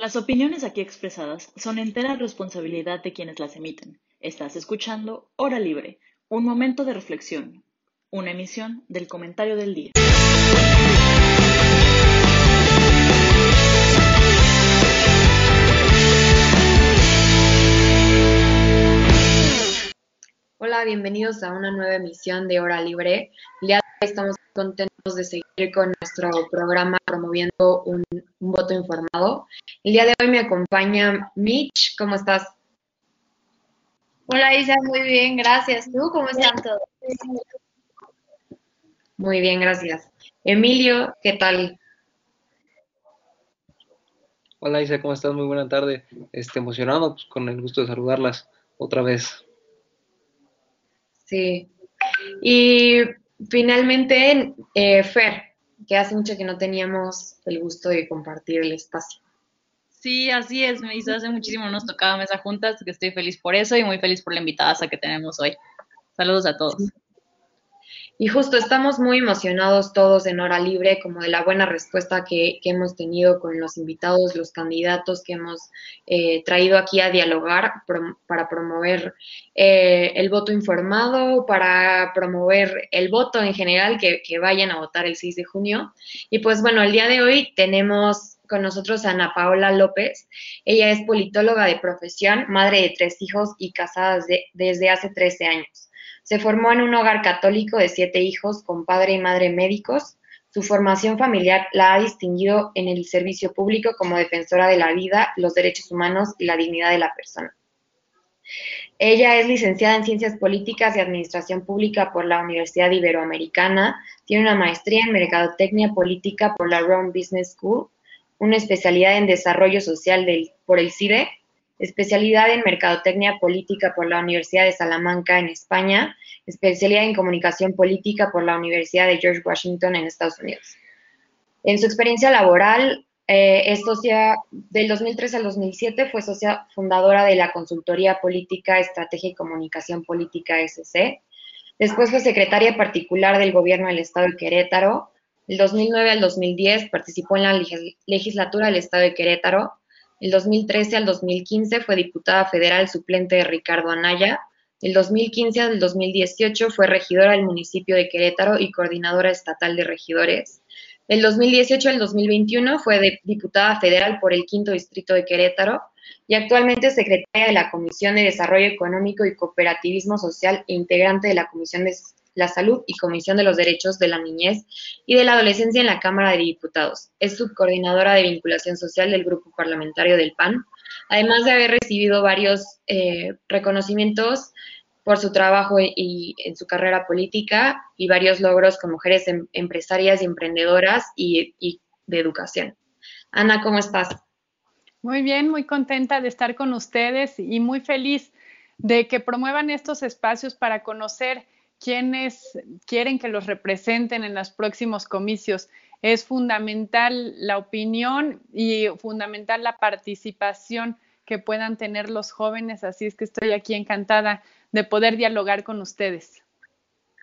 Las opiniones aquí expresadas son entera responsabilidad de quienes las emiten. Estás escuchando Hora Libre, un momento de reflexión, una emisión del comentario del día. Hola, bienvenidos a una nueva emisión de Hora Libre. Estamos contentos de seguir con nuestro programa promoviendo un, voto informado. El día de hoy me acompaña Mitch. ¿Cómo estás? Hola Isa, muy bien, gracias. ¿Tú cómo están todos? Muy bien, gracias. Emilio, ¿qué tal? Hola Isa, ¿cómo estás? Muy buena tarde. Este, emocionado, pues, con el gusto de saludarlas otra vez. Sí. Y finalmente, eh, Fer, que hace mucho que no teníamos el gusto de compartir el espacio. Sí, así es, me hizo hace muchísimo nos tocaba mesa juntas, que estoy feliz por eso y muy feliz por la invitada que tenemos hoy. Saludos a todos. Y justo estamos muy emocionados todos en Hora Libre, como de la buena respuesta que, hemos tenido con los invitados, los candidatos que hemos eh, traído aquí a dialogar para promover eh, el voto informado, para promover el voto en general, que, vayan a votar el 6 de junio. Y pues bueno, el día de hoy tenemos con nosotros a Ana Paola López. Ella es politóloga de profesión, madre de tres hijos y casada desde hace 13 años. Se formó en un hogar católico de siete hijos con padre y madre médicos. Su formación familiar la ha distinguido en el servicio público como defensora de la vida, los derechos humanos y la dignidad de la persona. Ella es licenciada en Ciencias Políticas y Administración Pública por la Universidad Iberoamericana, tiene una maestría en Mercadotecnia Política por la Rome Business School, una especialidad en Desarrollo Social por el CIDE especialidad en Mercadotecnia Política por la Universidad de Salamanca en España, especialidad en Comunicación Política por la Universidad de George Washington en Estados Unidos. En su experiencia laboral, eh, es socia, del 2003 al 2007 fue socia fundadora de la Consultoría Política, Estrategia y Comunicación Política SC. Después fue secretaria particular del Gobierno del Estado de Querétaro. Del 2009 al 2010 participó en la legislatura del Estado de Querétaro el 2013 al 2015 fue diputada federal suplente de Ricardo Anaya. El 2015 al 2018 fue regidora del municipio de Querétaro y coordinadora estatal de regidores. Del 2018 al 2021 fue diputada federal por el quinto distrito de Querétaro y actualmente secretaria de la Comisión de Desarrollo Económico y Cooperativismo Social e integrante de la Comisión de la Salud y Comisión de los Derechos de la Niñez y de la Adolescencia en la Cámara de Diputados. Es subcoordinadora de vinculación social del Grupo Parlamentario del PAN, además de haber recibido varios eh, reconocimientos por su trabajo y en su carrera política y varios logros con mujeres em, empresarias y emprendedoras y de educación. Ana, ¿cómo estás? Muy bien, muy contenta de estar con ustedes y muy feliz de que promuevan estos espacios para conocer quienes quieren que los representen en los próximos comicios. Es fundamental la opinión y fundamental la participación que puedan tener los jóvenes, así es que estoy aquí encantada de poder dialogar con ustedes.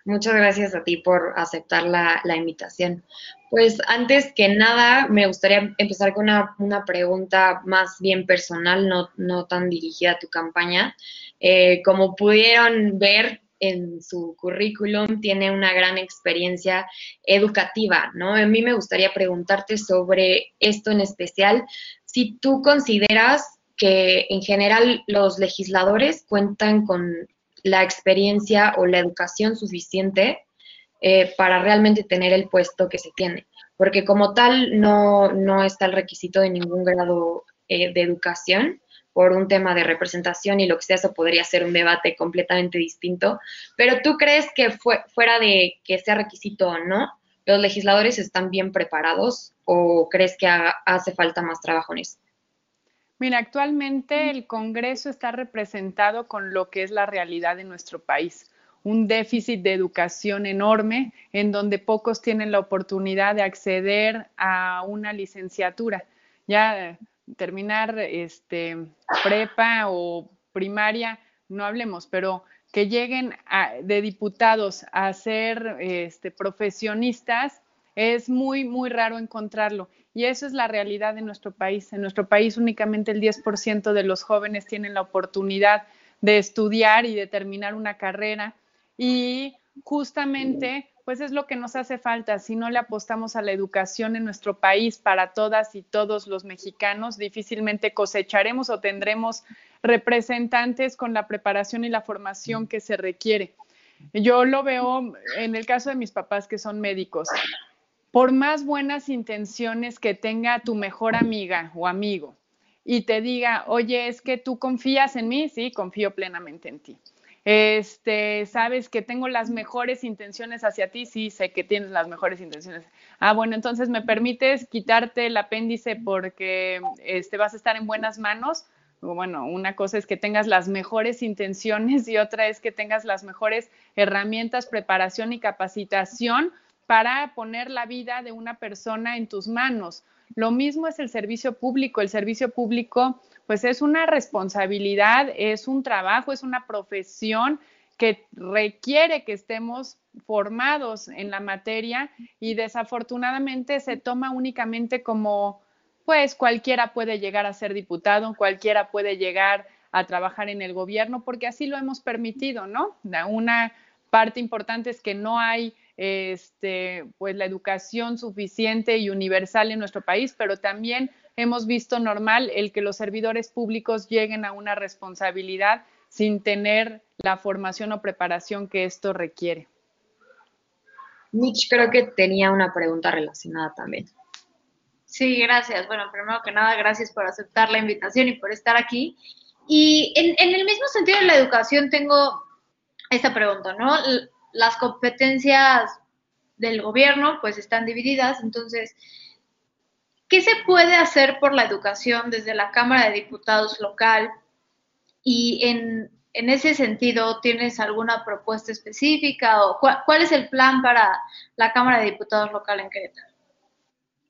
Muchas gracias a ti por aceptar la, invitación. Pues antes que nada, me gustaría empezar con una, pregunta más bien personal, no, no, tan dirigida a tu campaña. Eh, como pudieron ver, en su currículum tiene una gran experiencia educativa, ¿no? A mí me gustaría preguntarte sobre esto en especial, si tú consideras que en general los legisladores cuentan con la experiencia o la educación suficiente eh, para realmente tener el puesto que se tiene, porque como tal no, no está el requisito de ningún grado eh, de educación, por un tema de representación y lo que sea, eso podría ser un debate completamente distinto. Pero tú crees que fuera de que sea requisito o no, los legisladores están bien preparados o crees que hace falta más trabajo en eso? Mira, actualmente el Congreso está representado con lo que es la realidad de nuestro país un déficit de educación enorme en donde pocos tienen la oportunidad de acceder a una licenciatura. Ya terminar este, prepa o primaria, no hablemos, pero que lleguen de diputados a ser este, profesionistas Es muy, muy raro encontrarlo. Y eso es la realidad de nuestro país. En nuestro país únicamente el 10% de los jóvenes tienen la oportunidad de estudiar y de terminar una carrera. Y justamente, pues es lo que nos hace falta. Si no le apostamos a la educación en nuestro país para todas y todos los mexicanos, difícilmente cosecharemos o tendremos representantes con la preparación y la formación que se requiere. Yo lo veo en el caso de mis papás que son médicos. Por más buenas intenciones que tenga tu mejor amiga o amigo y te diga, oye, es que tú confías en mí, sí, confío plenamente en ti. Este, sabes que tengo las mejores intenciones hacia ti, sí, sé que tienes las mejores intenciones. Ah, bueno, entonces me permites quitarte el apéndice porque este, vas a estar en buenas manos bueno, una cosa es que tengas las mejores intenciones y otra es que tengas las mejores herramientas, preparación y capacitación para poner la vida de una persona en tus manos. Lo mismo es el servicio público. El servicio público, pues es una responsabilidad, es un trabajo, es una profesión que requiere que estemos formados en la materia y desafortunadamente se toma únicamente como pues cualquiera puede llegar a ser diputado, cualquiera puede llegar a trabajar en el gobierno, porque así lo hemos permitido, ¿no? Una parte importante es que no hay este, pues la educación suficiente y universal en nuestro país, pero también hemos visto normal el que los servidores públicos lleguen a una responsabilidad sin tener la formación o preparación que esto requiere. Mitch creo que tenía una pregunta relacionada también. Sí, gracias. Bueno, primero que nada, gracias por aceptar la invitación y por estar aquí. Y en, el mismo sentido de la educación tengo esta pregunta, ¿no? Las competencias del gobierno pues están divididas, entonces, ¿qué se puede hacer por la educación desde la Cámara de Diputados local? Y en, ese sentido, ¿tienes alguna propuesta específica o cuál es el plan para la Cámara de Diputados local en Querétaro?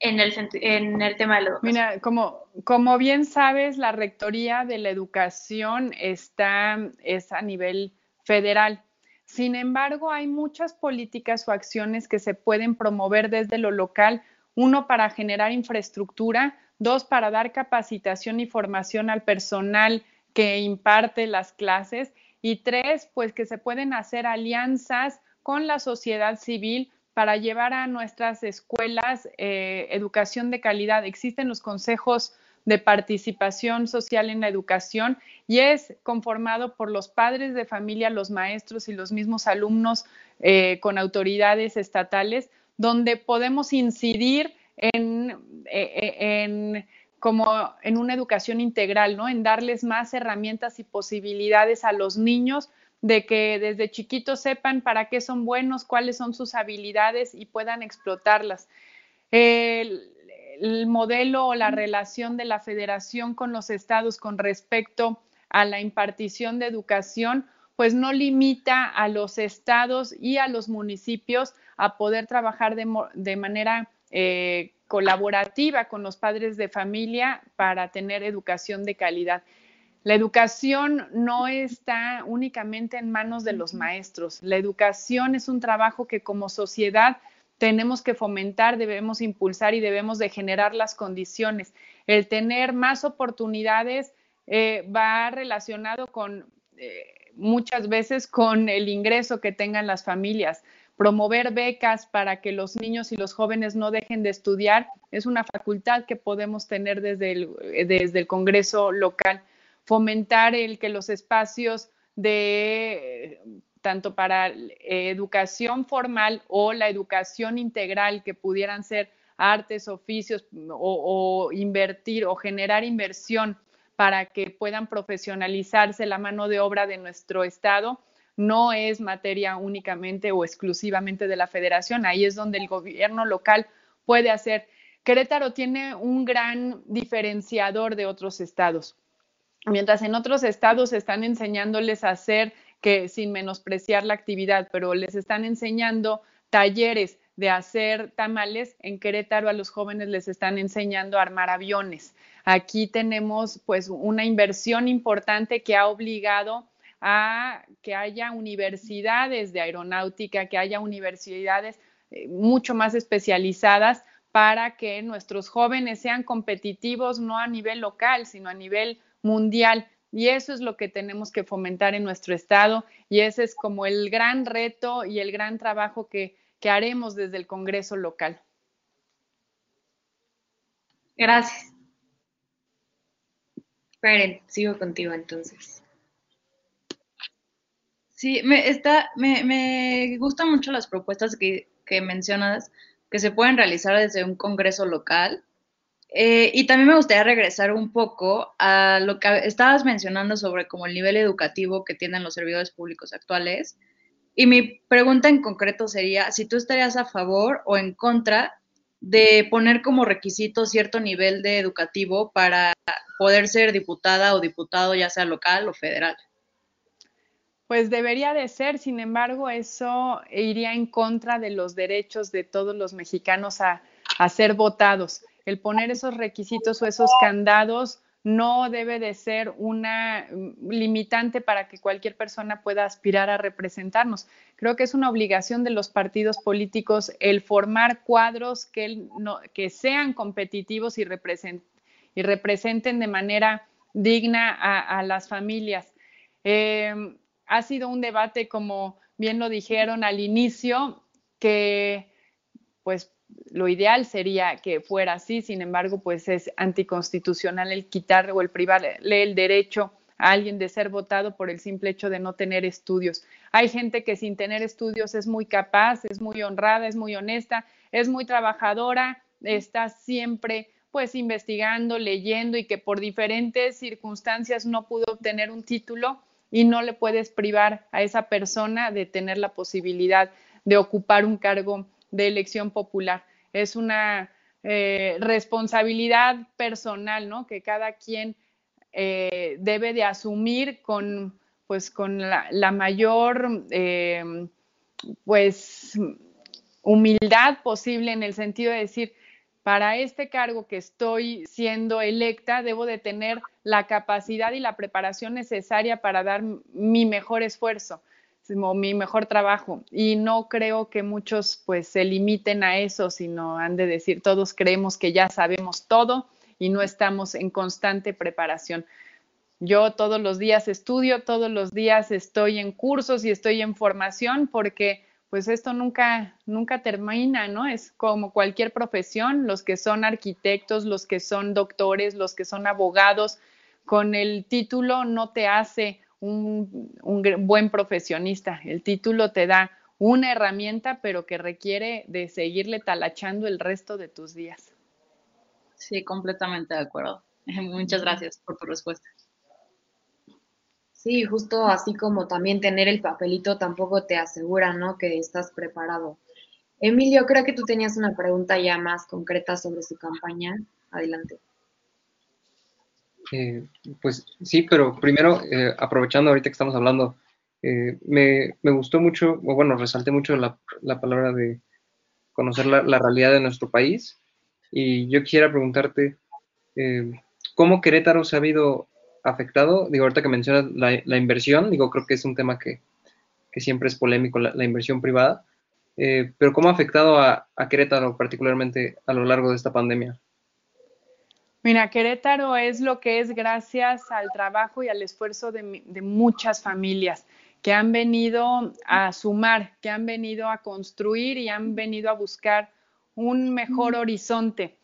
en el, en el tema de la educación. Mira, como, como bien sabes, la Rectoría de la Educación está es a nivel federal. Sin embargo, hay muchas políticas o acciones que se pueden promover desde lo local, uno para generar infraestructura, dos para dar capacitación y formación al personal que imparte las clases y tres, pues que se pueden hacer alianzas con la sociedad civil para llevar a nuestras escuelas eh, educación de calidad. Existen los consejos de participación social en la educación y es conformado por los padres de familia, los maestros y los mismos alumnos eh, con autoridades estatales, donde podemos incidir en, eh, en, como en una educación integral, ¿no? En darles más herramientas y posibilidades a los niños de que desde chiquitos sepan para qué son buenos, cuáles son sus habilidades y puedan explotarlas. El, modelo o la relación de la federación con los estados con respecto a la impartición de educación, pues no limita a los estados y a los municipios a poder trabajar de, manera eh, colaborativa con los padres de familia para tener educación de calidad. La educación no está únicamente en manos de los maestros. La educación es un trabajo que como sociedad tenemos que fomentar, debemos impulsar y debemos de generar las condiciones. El tener más oportunidades eh, va relacionado con eh, muchas veces con el ingreso que tengan las familias. Promover becas para que los niños y los jóvenes no dejen de estudiar es una facultad que podemos tener desde el, desde el Congreso local fomentar el que los espacios de tanto para eh, educación formal o la educación integral que pudieran ser artes, oficios o, invertir o generar inversión para que puedan profesionalizarse la mano de obra de nuestro Estado, no es materia únicamente o exclusivamente de la federación, ahí es donde el gobierno local puede hacer. Querétaro tiene un gran diferenciador de otros estados mientras en otros estados están enseñándoles a hacer que sin menospreciar la actividad, pero les están enseñando talleres de hacer tamales, en Querétaro a los jóvenes les están enseñando a armar aviones. Aquí tenemos pues una inversión importante que ha obligado a que haya universidades de aeronáutica, que haya universidades eh, mucho más especializadas para que nuestros jóvenes sean competitivos no a nivel local, sino a nivel mundial. Y eso es lo que tenemos que fomentar en nuestro estado y ese es como el gran reto y el gran trabajo que, que haremos desde el Congreso local. Gracias. Peren, sigo contigo entonces. Sí, me, está, me, me gustan mucho las propuestas que, que mencionas que se pueden realizar desde un congreso local. Eh, y también me gustaría regresar un poco a lo que estabas mencionando sobre como el nivel educativo que tienen los servidores públicos actuales. Y mi pregunta en concreto sería si tú estarías a favor o en contra de poner como requisito cierto nivel de educativo para poder ser diputada o diputado, ya sea local o federal. Pues debería de ser, sin embargo, eso iría en contra de los derechos de todos los mexicanos a, ser votados. El poner esos requisitos o esos candados no debe de ser una mm, limitante para que cualquier persona pueda aspirar a representarnos. Creo que es una obligación de los partidos políticos el formar cuadros que, que sean competitivos y, y, representen de manera digna a, las familias. Em, ha sido un debate, como bien lo dijeron al inicio, que pues lo ideal sería que fuera así, sin embargo, pues es anticonstitucional el quitar o el privarle el derecho a alguien de ser votado por el simple hecho de no tener estudios. Hay gente que sin tener estudios es muy capaz, es muy honrada, es muy honesta, es muy trabajadora, está siempre pues investigando, leyendo y que por diferentes circunstancias no pudo obtener un título y no le puedes privar a esa persona de tener la posibilidad de ocupar un cargo de elección popular. Es una eh, responsabilidad personal, ¿no? Que cada quien eh, debe de asumir con, pues, con la, mayor, eh, pues, humildad posible en el sentido de decir, para este cargo que estoy siendo electa, debo de tener la capacidad y la preparación necesaria para dar mi mejor esfuerzo mi mejor trabajo. Y no creo que muchos pues se limiten a eso, sino han de decir, todos creemos que ya sabemos todo y no estamos en constante preparación. Yo todos los días estudio, todos los días estoy en cursos y estoy en formación porque pues esto nunca, nunca termina, ¿no? Es como cualquier profesión, los que son arquitectos, los que son doctores, los que son abogados, con el título no te hace un, un buen profesionista, el título te da una herramienta, pero que requiere de seguirle talachando el resto de tus días. Sí, completamente de acuerdo. Muchas gracias por tu respuesta. Sí, justo así como también tener el papelito tampoco te asegura, ¿no? Que estás preparado. Emilio, creo que tú tenías una pregunta ya más concreta sobre su campaña. Adelante. Eh, pues sí, pero primero, eh, aprovechando ahorita que estamos hablando, eh, me, gustó mucho, o bueno, resalté mucho la, palabra de conocer la, la, realidad de nuestro país. Y yo quisiera preguntarte, ¿cómo Querétaro se ha habido afectado? Digo, ahorita que mencionas la, inversión, digo, creo que es un tema que, siempre es polémico, la, inversión privada, eh, pero ¿cómo ha afectado a, Querétaro particularmente a lo largo de esta pandemia? Mira, Querétaro es lo que es gracias al trabajo y al esfuerzo de, de, muchas familias que han venido a sumar, que han venido a construir y han venido a buscar un mejor horizonte.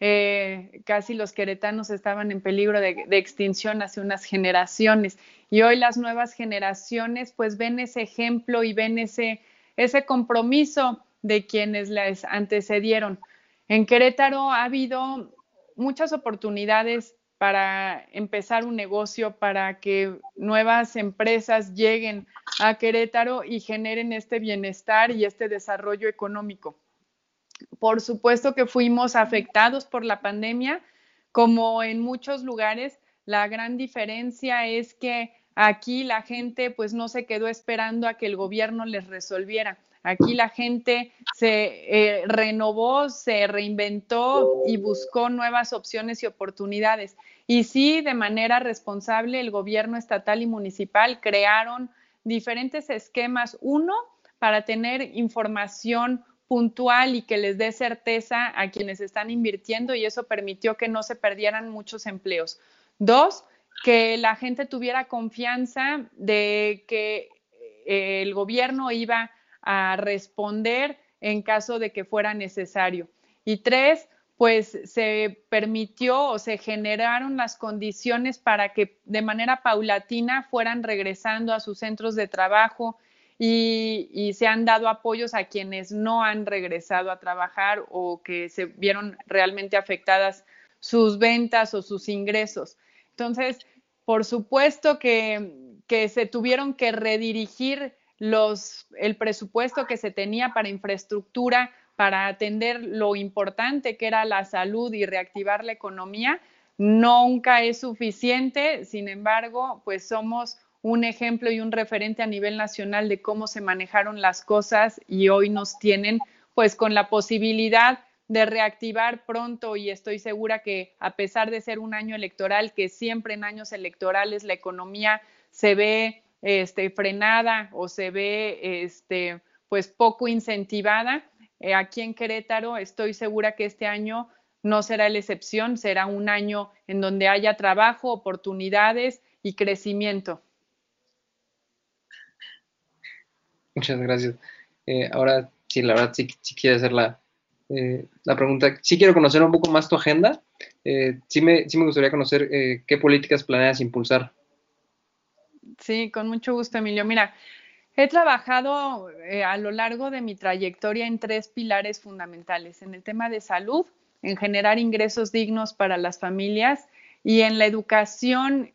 Eh, casi los queretanos estaban en peligro de, extinción hace unas generaciones y hoy las nuevas generaciones pues ven ese ejemplo y ven ese, ese compromiso de quienes les antecedieron. En Querétaro ha habido muchas oportunidades para empezar un negocio, para que nuevas empresas lleguen a Querétaro y generen este bienestar y este desarrollo económico. Por supuesto que fuimos afectados por la pandemia, como en muchos lugares. La gran diferencia es que aquí la gente pues no se quedó esperando a que el gobierno les resolviera. Aquí la gente se eh, renovó, se reinventó y buscó nuevas opciones y oportunidades. Y sí, de manera responsable, el gobierno estatal y municipal crearon diferentes esquemas. Uno, para tener información puntual y que les dé certeza a quienes están invirtiendo y eso permitió que no se perdieran muchos empleos. Dos, que la gente tuviera confianza de que eh, el gobierno iba a responder en caso de que fuera necesario. Y tres, pues se permitió o se generaron las condiciones para que de manera paulatina fueran regresando a sus centros de trabajo y, se han dado apoyos a quienes no han regresado a trabajar o que se vieron realmente afectadas sus ventas o sus ingresos. Entonces, por supuesto que, que se tuvieron que redirigir los, el presupuesto que se tenía para infraestructura para atender lo importante que era la salud y reactivar la economía, nunca es suficiente. Sin embargo, pues somos un ejemplo y un referente a nivel nacional de cómo se manejaron las cosas y hoy nos tienen pues con la posibilidad de reactivar pronto y estoy segura que a pesar de ser un año electoral, que siempre en años electorales la economía se ve este, frenada o se ve este, pues poco incentivada, eh, aquí en Querétaro estoy segura que este año no será la excepción, será un año en donde haya trabajo, oportunidades y crecimiento. Muchas gracias. Eh, ahora, sí, la verdad, sí, quiero hacer la, eh, la, pregunta. Sí quiero conocer un poco más tu agenda. me, sí me gustaría conocer qué políticas planeas impulsar. Sí, con mucho gusto, Emilio. Mira, He trabajado eh, a lo largo de mi trayectoria en tres pilares fundamentales, en el tema de salud, en generar ingresos dignos para las familias y en la educación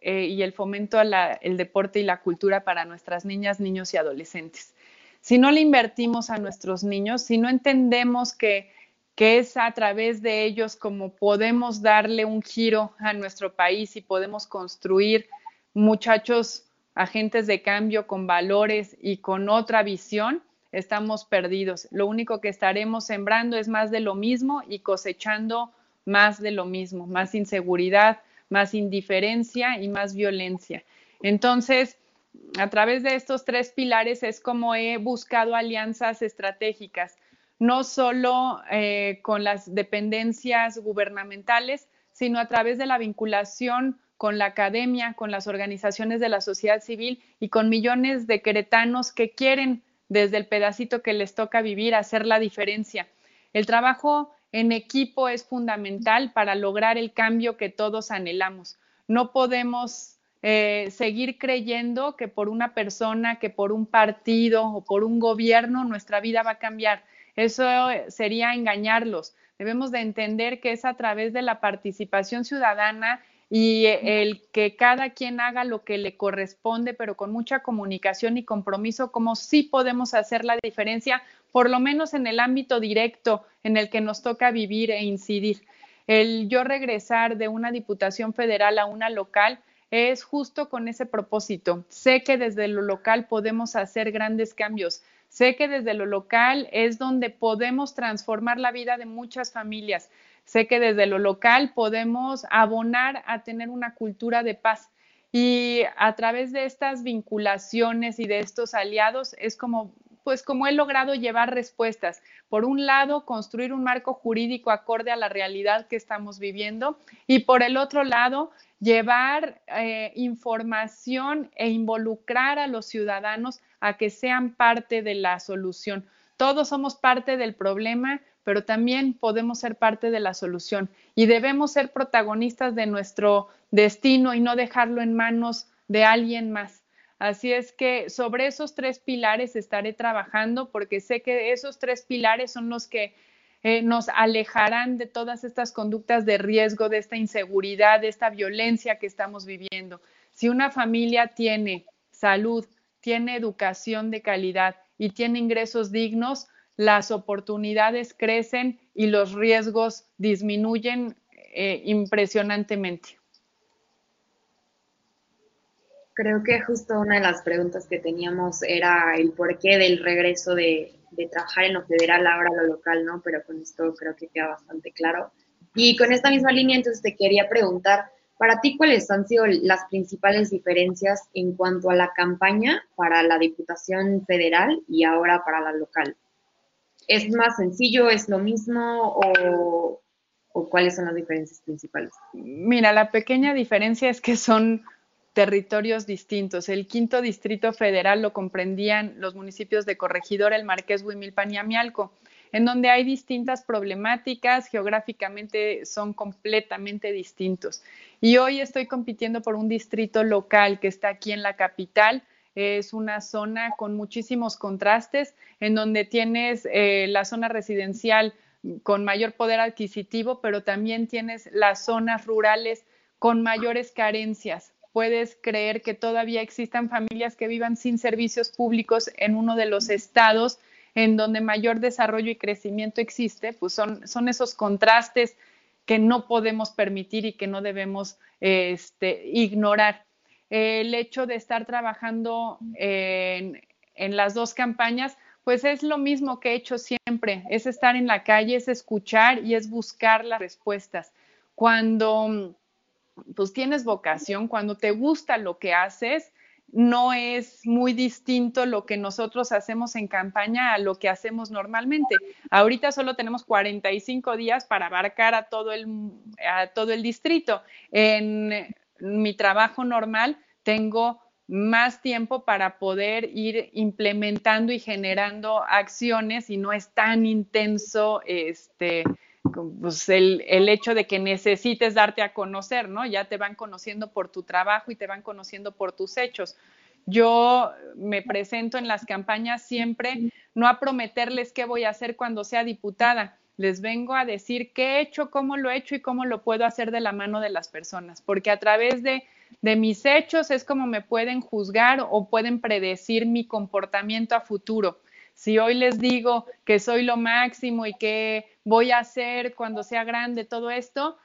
eh, y el fomento al deporte y la cultura para nuestras niñas, niños y adolescentes. Si no le invertimos a nuestros niños, si no entendemos que, que es a través de ellos como podemos darle un giro a nuestro país y podemos construir muchachos agentes de cambio con valores y con otra visión, estamos perdidos. Lo único que estaremos sembrando es más de lo mismo y cosechando más de lo mismo, más inseguridad, más indiferencia y más violencia. Entonces, a través de estos tres pilares es como he buscado alianzas estratégicas, no solo eh, con las dependencias gubernamentales, sino a través de la vinculación con la academia, con las organizaciones de la sociedad civil y con millones de queretanos que quieren, desde el pedacito que les toca vivir, hacer la diferencia. El trabajo en equipo es fundamental para lograr el cambio que todos anhelamos. No podemos eh, seguir creyendo que por una persona, que por un partido o por un gobierno nuestra vida va a cambiar. Eso sería engañarlos. Debemos de entender que es a través de la participación ciudadana y el que cada quien haga lo que le corresponde, pero con mucha comunicación y compromiso, como sí podemos hacer la diferencia, por lo menos en el ámbito directo en el que nos toca vivir e incidir. El yo regresar de una diputación federal a una local es justo con ese propósito. Sé que desde lo local podemos hacer grandes cambios. Sé que desde lo local es donde podemos transformar la vida de muchas familias. Sé que desde lo local podemos abonar a tener una cultura de paz. Y a través de estas vinculaciones y de estos aliados es como pues como he logrado llevar respuestas. Por un lado, construir un marco jurídico acorde a la realidad que estamos viviendo y por el otro lado, llevar eh, información e involucrar a los ciudadanos a que sean parte de la solución. Todos somos parte del problema, pero también podemos ser parte de la solución y debemos ser protagonistas de nuestro destino y no dejarlo en manos de alguien más. Así es que sobre esos tres pilares estaré trabajando porque sé que esos tres pilares son los que eh, nos alejarán de todas estas conductas de riesgo, de esta inseguridad, de esta violencia que estamos viviendo. Si una familia tiene salud, tiene educación de calidad y tiene ingresos dignos, las oportunidades crecen y los riesgos disminuyen eh, impresionantemente. Creo que justo una de las preguntas que teníamos era el porqué del regreso de, trabajar en lo federal ahora a lo local, ¿no? Pero con esto creo que queda bastante claro. Y con esta misma línea, entonces te quería preguntar, para ti, ¿cuáles han sido las principales diferencias en cuanto a la campaña para la Diputación Federal y ahora para la local? ¿Es más sencillo? ¿Es lo mismo? ¿O, cuáles son las diferencias principales? Mira, la pequeña diferencia es que son territorios distintos. El quinto distrito federal lo comprendían los municipios de Corregidora, el Marqués, Huimilpan y Amialco, en donde hay distintas problemáticas, geográficamente son completamente distintos. Y hoy estoy compitiendo por un distrito local que está aquí en la capital, es una zona con muchísimos contrastes, en donde tienes eh, la zona residencial con mayor poder adquisitivo, pero también tienes las zonas rurales con mayores carencias puedes creer que todavía existan familias que vivan sin servicios públicos en uno de los estados en donde mayor desarrollo y crecimiento existe, pues son, son esos contrastes que no podemos permitir y que no debemos este, ignorar. El hecho de estar trabajando en, las dos campañas, pues es lo mismo que he hecho siempre, es estar en la calle, es escuchar y es buscar las respuestas. Cuando pues tienes vocación, cuando te gusta lo que haces, no es muy distinto lo que nosotros hacemos en campaña a lo que hacemos normalmente. Ahorita solo tenemos 45 días para abarcar a todo el, a todo el distrito. En mi trabajo normal tengo más tiempo para poder ir implementando y generando acciones y no es tan intenso este, pues el, el, hecho de que necesites darte a conocer, ¿no? Ya te van conociendo por tu trabajo y te van conociendo por tus hechos. Yo me presento en las campañas siempre, no a prometerles qué voy a hacer cuando sea diputada, les vengo a decir qué he hecho, cómo lo he hecho y cómo lo puedo hacer de la mano de las personas, porque a través de, mis hechos es como me pueden juzgar o pueden predecir mi comportamiento a futuro. Si hoy les digo que soy lo máximo y que voy a hacer cuando sea grande todo esto,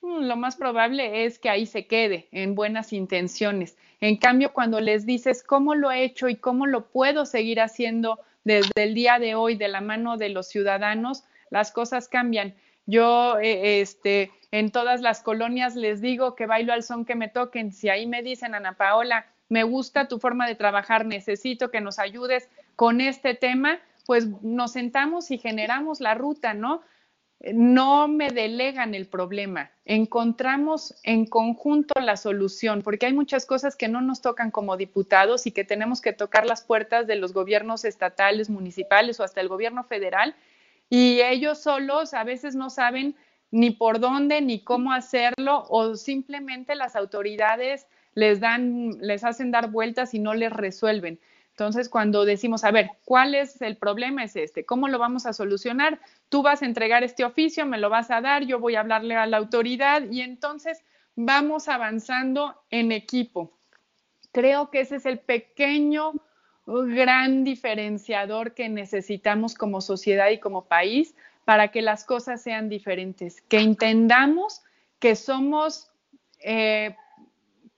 mm, lo más probable es que ahí se quede en buenas intenciones. En cambio, cuando les dices cómo lo he hecho y cómo lo puedo seguir haciendo desde el día de hoy de la mano de los ciudadanos, las cosas cambian. Yo, eh, este, en todas las colonias les digo que bailo al son que me toquen. Si ahí me dicen, Ana Paola, me gusta tu forma de trabajar, necesito que nos ayudes con este tema, pues nos sentamos y generamos la ruta, ¿no? No me delegan el problema, encontramos en conjunto la solución, porque hay muchas cosas que no nos tocan como diputados y que tenemos que tocar las puertas de los gobiernos estatales, municipales o hasta el gobierno federal, y ellos solos a veces no saben ni por dónde ni cómo hacerlo o simplemente las autoridades les dan, les hacen dar vueltas y no les resuelven. Entonces, cuando decimos, a ver, ¿cuál es el problema? Es este, ¿cómo lo vamos a solucionar? Tú vas a entregar este oficio, me lo vas a dar, yo voy a hablarle a la autoridad y entonces vamos avanzando en equipo. Creo que ese es el pequeño, gran diferenciador que necesitamos como sociedad y como país para que las cosas sean diferentes, que entendamos que somos eh,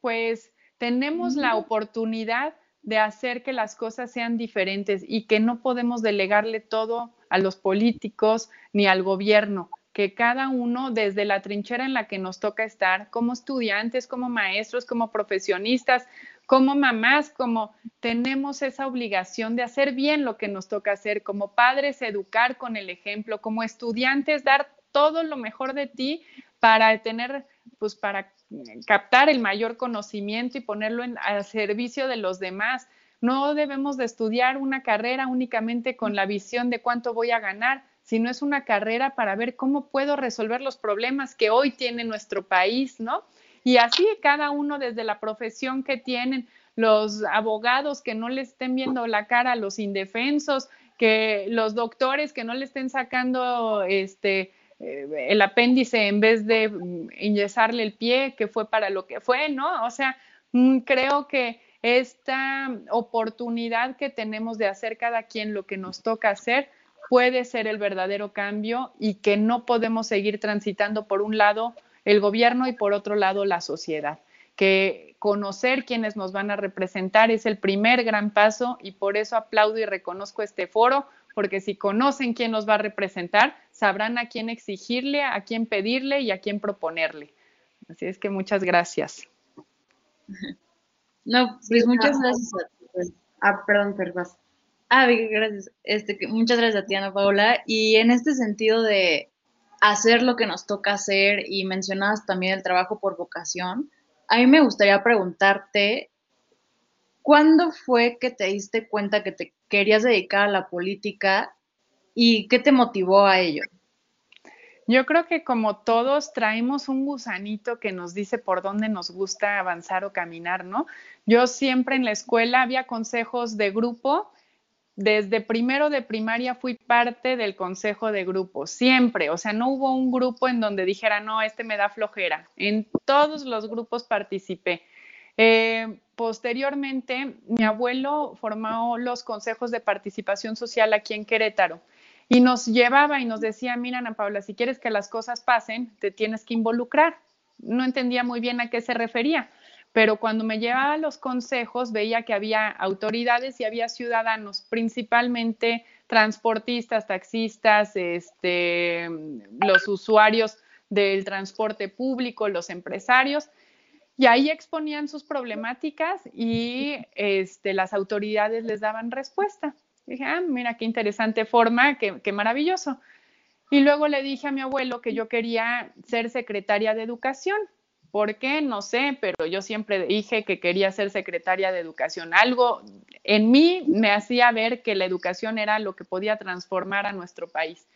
pues tenemos la oportunidad de hacer que las cosas sean diferentes y que no podemos delegarle todo a los políticos ni al gobierno, que cada uno desde la trinchera en la que nos toca estar, como estudiantes, como maestros, como profesionistas, como mamás, como tenemos esa obligación de hacer bien lo que nos toca hacer, como padres, educar con el ejemplo, como estudiantes, dar todo lo mejor de ti para tener, pues para captar el mayor conocimiento y ponerlo en, al servicio de los demás. No debemos de estudiar una carrera únicamente con la visión de cuánto voy a ganar, sino es una carrera para ver cómo puedo resolver los problemas que hoy tiene nuestro país, ¿no? Y así cada uno desde la profesión que tienen, los abogados que no le estén viendo la cara a los indefensos, que los doctores que no le estén sacando este eh, el apéndice en vez de mm, inyesarle el pie, que fue para lo que fue, ¿no? O sea, mm, creo que esta oportunidad que tenemos de hacer cada quien lo que nos toca hacer puede ser el verdadero cambio y que no podemos seguir transitando por un lado el gobierno y por otro lado la sociedad. Que conocer quiénes nos van a representar es el primer gran paso y por eso aplaudo y reconozco este foro, porque si conocen quién nos va a representar, sabrán a quién exigirle, a quién pedirle y a quién proponerle. Así es que muchas gracias. No, pues muchas gracias. Ah, perdón, perdón. Ah, gracias. Este, muchas gracias a ti, Ana Paula. Y en este sentido de hacer lo que nos toca hacer y mencionabas también el trabajo por vocación, a mí me gustaría preguntarte, ¿cuándo fue que te diste cuenta que te querías dedicar a la política y qué te motivó a ello? Yo creo que como todos traemos un gusanito que nos dice por dónde nos gusta avanzar o caminar, ¿no? Yo siempre en la escuela había consejos de grupo. Desde primero de primaria fui parte del consejo de grupo, siempre. O sea, no hubo un grupo en donde dijera, no, este me da flojera. En todos los grupos participé. Eh, posteriormente, mi abuelo formó los consejos de participación social aquí en Querétaro y nos llevaba y nos decía, mira Ana Paula, si quieres que las cosas pasen, te tienes que involucrar. No entendía muy bien a qué se refería, pero cuando me llevaba los consejos veía que había autoridades y había ciudadanos, principalmente transportistas, taxistas, este, los usuarios del transporte público, los empresarios, y ahí exponían sus problemáticas y este, las autoridades les daban respuesta. Dije, ah, mira qué interesante forma, qué, qué maravilloso. Y luego le dije a mi abuelo que yo quería ser secretaria de educación. ¿Por qué? No sé, pero yo siempre dije que quería ser secretaria de educación. Algo en mí me hacía ver que la educación era lo que podía transformar a nuestro país.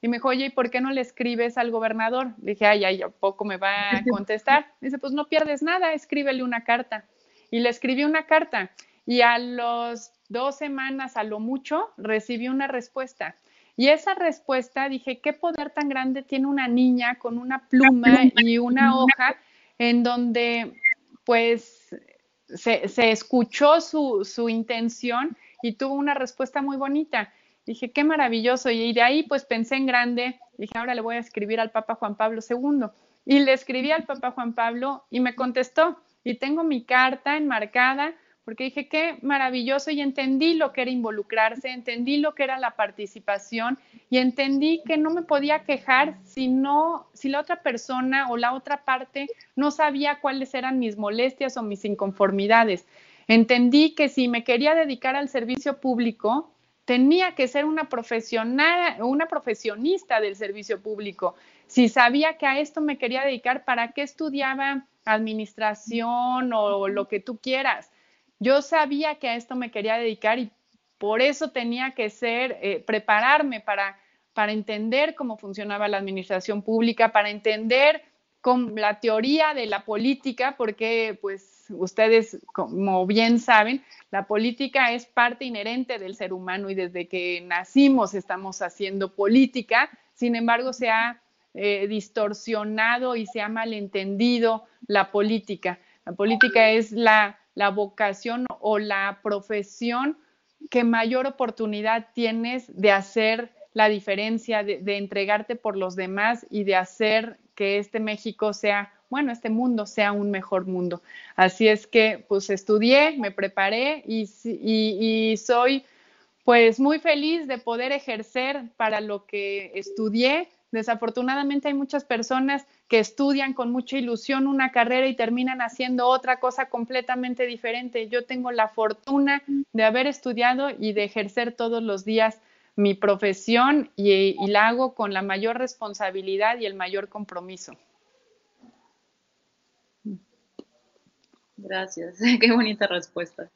Y me dijo, oye, ¿y por qué no le escribes al gobernador? dije, ay, ay, ¿a poco me va a contestar? dice, pues no pierdes nada, escríbele una carta. Y le escribí una carta. Y a los dos semanas a lo mucho, recibí una respuesta. Y esa respuesta dije, ¿qué poder tan grande tiene una niña con una pluma y una hoja en donde pues se, se escuchó su, su, intención y tuvo una respuesta muy bonita? Dije, qué maravilloso. Y de ahí pues pensé en grande, dije, ahora le voy a escribir al Papa Juan Pablo II. Y le escribí al Papa Juan Pablo y me contestó. Y tengo mi carta enmarcada porque dije qué maravilloso y entendí lo que era involucrarse, entendí lo que era la participación y entendí que no me podía quejar si no, si la otra persona o la otra parte no sabía cuáles eran mis molestias o mis inconformidades. Entendí que si me quería dedicar al servicio público, tenía que ser una profesional, una profesionista del servicio público. Si sabía que a esto me quería dedicar, ¿para qué estudiaba administración o lo que tú quieras? Yo sabía que a esto me quería dedicar y por eso tenía que ser, eh, prepararme para, para entender cómo funcionaba la administración pública, para entender con la teoría de la política, porque pues ustedes, como bien saben, la política es parte inherente del ser humano y desde que nacimos estamos haciendo política, sin embargo se ha eh, distorsionado y se ha malentendido la política. La política es la la vocación o la profesión que mayor oportunidad tienes de hacer la diferencia, de, entregarte por los demás y de hacer que este México sea, bueno, este mundo sea un mejor mundo. Así es que pues estudié, me preparé y, y soy pues muy feliz de poder ejercer para lo que estudié. Desafortunadamente hay muchas personas que estudian con mucha ilusión una carrera y terminan haciendo otra cosa completamente diferente. Yo tengo la fortuna de haber estudiado y de ejercer todos los días mi profesión y, la hago con la mayor responsabilidad y el mayor compromiso. Gracias, qué bonita respuesta.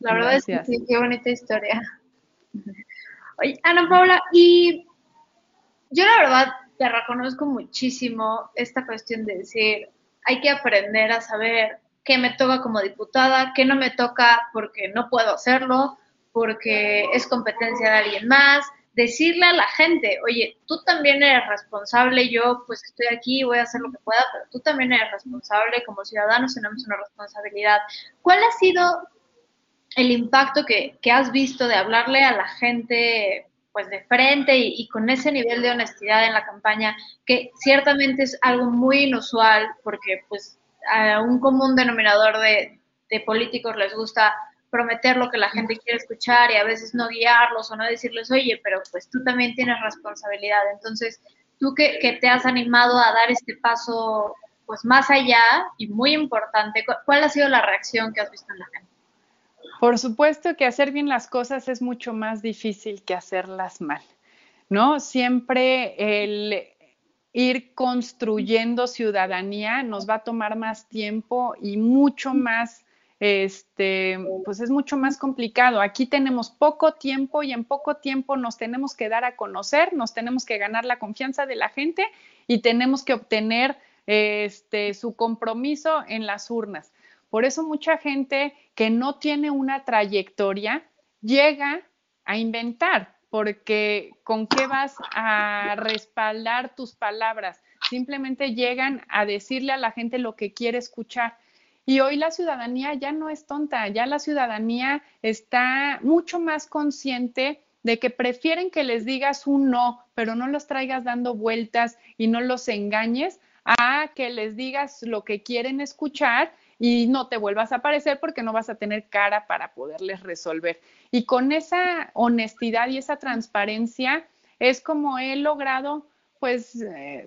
La verdad es que sí, qué bonita historia. Oye, Ana Paula, y yo la verdad te reconozco muchísimo esta cuestión de decir, hay que aprender a saber qué me toca como diputada, qué no me toca porque no puedo hacerlo, porque es competencia de alguien más, decirle a la gente, oye, tú también eres responsable, yo pues estoy aquí, voy a hacer lo que pueda, pero tú también eres responsable, como ciudadanos tenemos una responsabilidad. ¿Cuál ha sido el impacto que, que has visto de hablarle a la gente pues de frente y, con ese nivel de honestidad en la campaña, que ciertamente es algo muy inusual porque pues a un común denominador de, políticos les gusta prometer lo que la gente quiere escuchar y a veces no guiarlos o no decirles, oye, pero pues tú también tienes responsabilidad. Entonces, tú que, que te has animado a dar este paso pues más allá y muy importante, ¿cuál ha sido la reacción que has visto en la gente? Por supuesto que hacer bien las cosas es mucho más difícil que hacerlas mal, ¿no? Siempre el ir construyendo ciudadanía nos va a tomar más tiempo y mucho más, este, pues es mucho más complicado. Aquí tenemos poco tiempo y en poco tiempo nos tenemos que dar a conocer, nos tenemos que ganar la confianza de la gente y tenemos que obtener este, su compromiso en las urnas. Por eso mucha gente que no tiene una trayectoria llega a inventar, porque ¿con qué vas a respaldar tus palabras? Simplemente llegan a decirle a la gente lo que quiere escuchar. Y hoy la ciudadanía ya no es tonta, ya la ciudadanía está mucho más consciente de que prefieren que les digas un no, pero no los traigas dando vueltas y no los engañes, a que les digas lo que quieren escuchar y no te vuelvas a aparecer porque no vas a tener cara para poderles resolver. Y con esa honestidad y esa transparencia es como he logrado, pues, eh,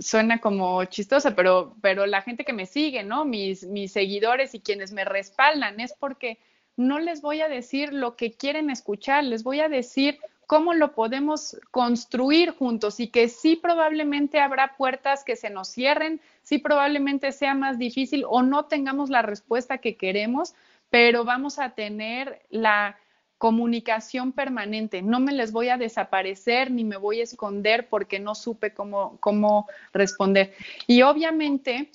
suena como chistosa, pero, pero la gente que me sigue, ¿no? Mis, mis seguidores y quienes me respaldan es porque no les voy a decir lo que quieren escuchar, les voy a decir cómo lo podemos construir juntos y que sí probablemente habrá puertas que se nos cierren, sí probablemente sea más difícil o no tengamos la respuesta que queremos, pero vamos a tener la comunicación permanente. No me les voy a desaparecer ni me voy a esconder porque no supe cómo, cómo responder. Y obviamente,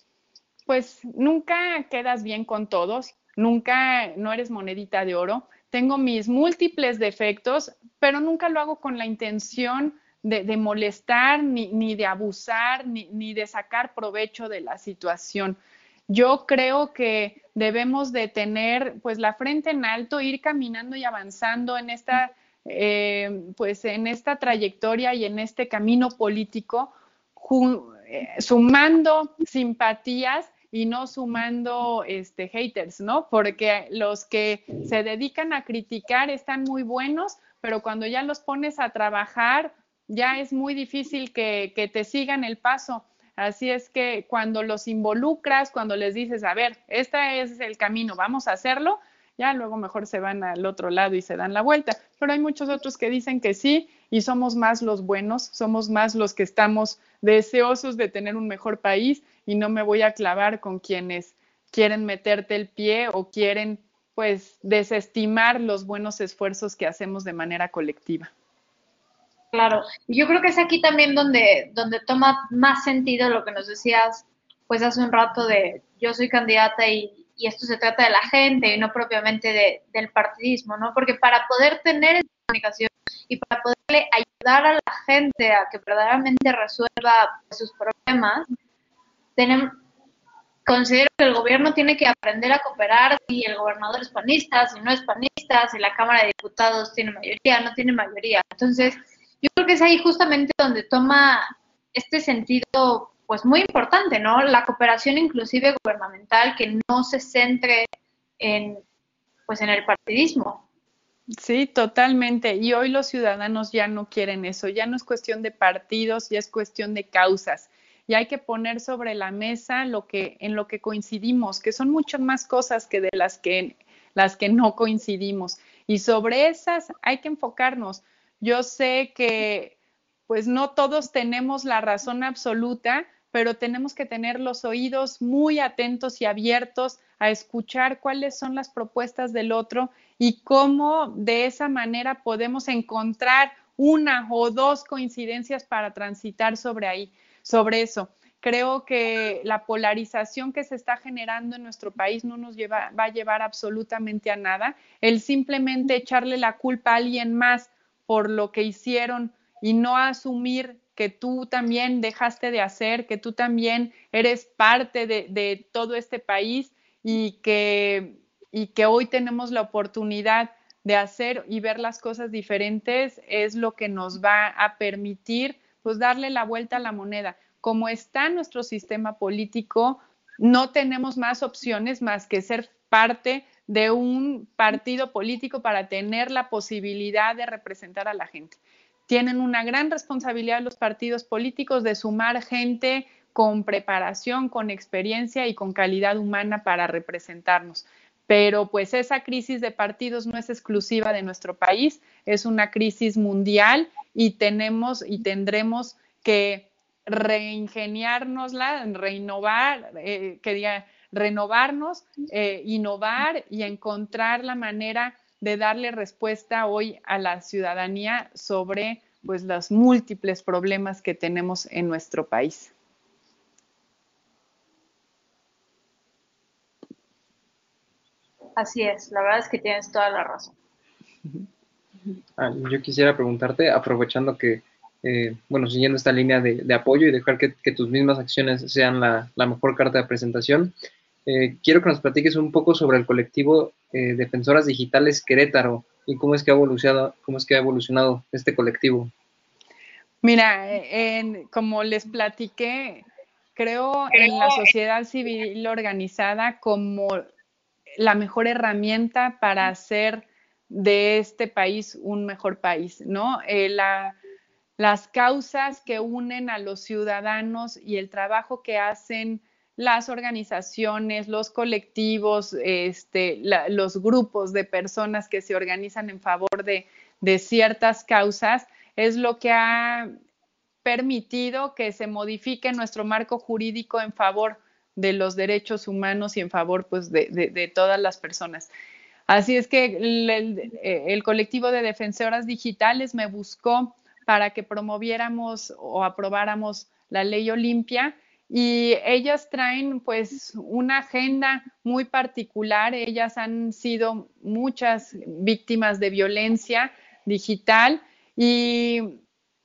pues nunca quedas bien con todos, nunca no eres monedita de oro tengo mis múltiples defectos, pero nunca lo hago con la intención de, molestar, ni, de abusar, ni, de sacar provecho de la situación. Yo creo que debemos de tener pues la frente en alto, ir caminando y avanzando en esta, eh, pues en esta trayectoria y en este camino político, eh, sumando simpatías y no sumando este, haters, ¿no? Porque los que se dedican a criticar están muy buenos, pero cuando ya los pones a trabajar, ya es muy difícil que, que te sigan el paso. Así es que cuando los involucras, cuando les dices, a ver, este es el camino, vamos a hacerlo, ya luego mejor se van al otro lado y se dan la vuelta. Pero hay muchos otros que dicen que sí y somos más los buenos, somos más los que estamos deseosos de tener un mejor país y no me voy a clavar con quienes quieren meterte el pie o quieren pues desestimar los buenos esfuerzos que hacemos de manera colectiva. Claro, yo creo que es aquí también donde, donde toma más sentido lo que nos decías pues hace un rato de yo soy candidata y, y esto se trata de la gente y no propiamente de, del partidismo, ¿no? Porque para poder tener esa comunicación y para poderle ayudar a la gente a que verdaderamente resuelva sus problemas, tenemos, considero que el gobierno tiene que aprender a cooperar si el gobernador es panista, si no es panista, si la Cámara de Diputados tiene mayoría, no tiene mayoría. Entonces, yo creo que es ahí justamente donde toma este sentido pues muy importante, ¿no? La cooperación inclusive gubernamental que no se centre en pues en el partidismo. Sí, totalmente. Y hoy los ciudadanos ya no quieren eso, ya no es cuestión de partidos, ya es cuestión de causas. Y hay que poner sobre la mesa lo que en lo que coincidimos, que son muchas más cosas que de las que las que no coincidimos. Y sobre esas hay que enfocarnos. Yo sé que pues no todos tenemos la razón absoluta, pero tenemos que tener los oídos muy atentos y abiertos a escuchar cuáles son las propuestas del otro y cómo de esa manera podemos encontrar una o dos coincidencias para transitar sobre ahí, sobre eso. Creo que la polarización que se está generando en nuestro país no nos lleva, va a llevar absolutamente a nada. El simplemente echarle la culpa a alguien más por lo que hicieron y no asumir que tú también dejaste de hacer, que tú también eres parte de, todo este país y que, y que hoy tenemos la oportunidad de hacer y ver las cosas diferentes es lo que nos va a permitir pues darle la vuelta a la moneda. Como está nuestro sistema político, no tenemos más opciones más que ser parte de un partido político para tener la posibilidad de representar a la gente tienen una gran responsabilidad los partidos políticos de sumar gente con preparación, con experiencia y con calidad humana para representarnos. Pero pues esa crisis de partidos no es exclusiva de nuestro país, es una crisis mundial y tenemos y tendremos que reingeniárnosla, reinnovar, eh, quería renovarnos, eh, innovar y encontrar la manera de darle respuesta hoy a la ciudadanía sobre pues los múltiples problemas que tenemos en nuestro país. Así es, la verdad es que tienes toda la razón. Ah, yo quisiera preguntarte, aprovechando que, eh, bueno, siguiendo esta línea de, apoyo y dejar que, tus mismas acciones sean la, mejor carta de presentación, eh, quiero que nos platiques un poco sobre el colectivo eh, Defensoras Digitales Querétaro y cómo es que ha evolucionado, cómo es que ha evolucionado este colectivo. Mira, como les platiqué, creo en la sociedad civil organizada como la mejor herramienta para hacer de este país un mejor país, ¿no? Eh, las causas que unen a los ciudadanos y el trabajo que hacen las organizaciones, los colectivos, este, los grupos de personas que se organizan en favor de, de ciertas causas, es lo que ha permitido que se modifique nuestro marco jurídico en favor de los derechos humanos y en favor pues, de, todas las personas. Así es que el, colectivo de defensoras digitales me buscó para que promoviéramos o aprobáramos la ley Olimpia y ellas traen pues una agenda muy particular. Ellas han sido muchas víctimas de violencia digital y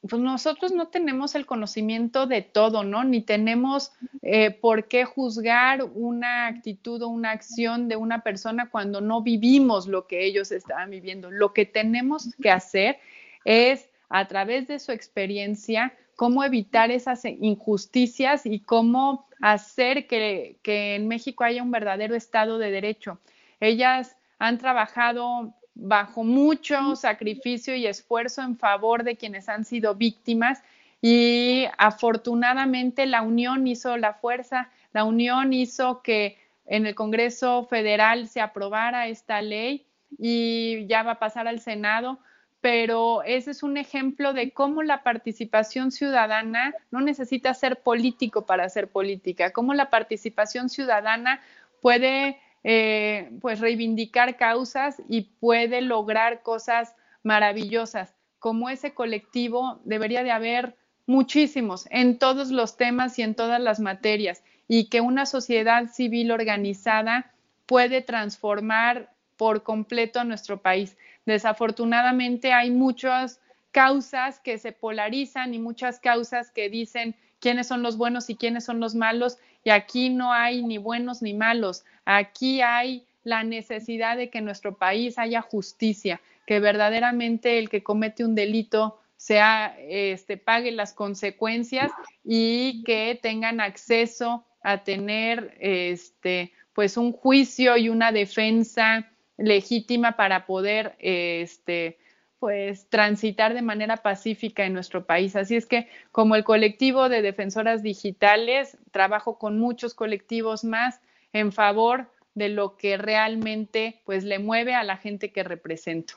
pues nosotros no tenemos el conocimiento de todo, ¿no? Ni tenemos eh, por qué juzgar una actitud o una acción de una persona cuando no vivimos lo que ellos estaban viviendo. Lo que tenemos que hacer es, a través de su experiencia, cómo evitar esas injusticias y cómo hacer que, que en México haya un verdadero Estado de Derecho. Ellas han trabajado bajo mucho sacrificio y esfuerzo en favor de quienes han sido víctimas y afortunadamente la unión hizo la fuerza, la unión hizo que en el Congreso Federal se aprobara esta ley y ya va a pasar al Senado, pero ese es un ejemplo de cómo la participación ciudadana no necesita ser político para hacer política, cómo la participación ciudadana puede eh, pues reivindicar causas y puede lograr cosas maravillosas. Como ese colectivo debería de haber muchísimos en todos los temas y en todas las materias y que una sociedad civil organizada puede transformar por completo a nuestro país. Desafortunadamente hay muchas causas que se polarizan y muchas causas que dicen quiénes son los buenos y quiénes son los malos y aquí no hay ni buenos ni malos, aquí hay la necesidad de que en nuestro país haya justicia, que verdaderamente el que comete un delito sea este pague las consecuencias y que tengan acceso a tener este pues un juicio y una defensa legítima para poder este pues transitar de manera pacífica en nuestro país. Así es que como el colectivo de defensoras digitales, trabajo con muchos colectivos más en favor de lo que realmente pues le mueve a la gente que represento.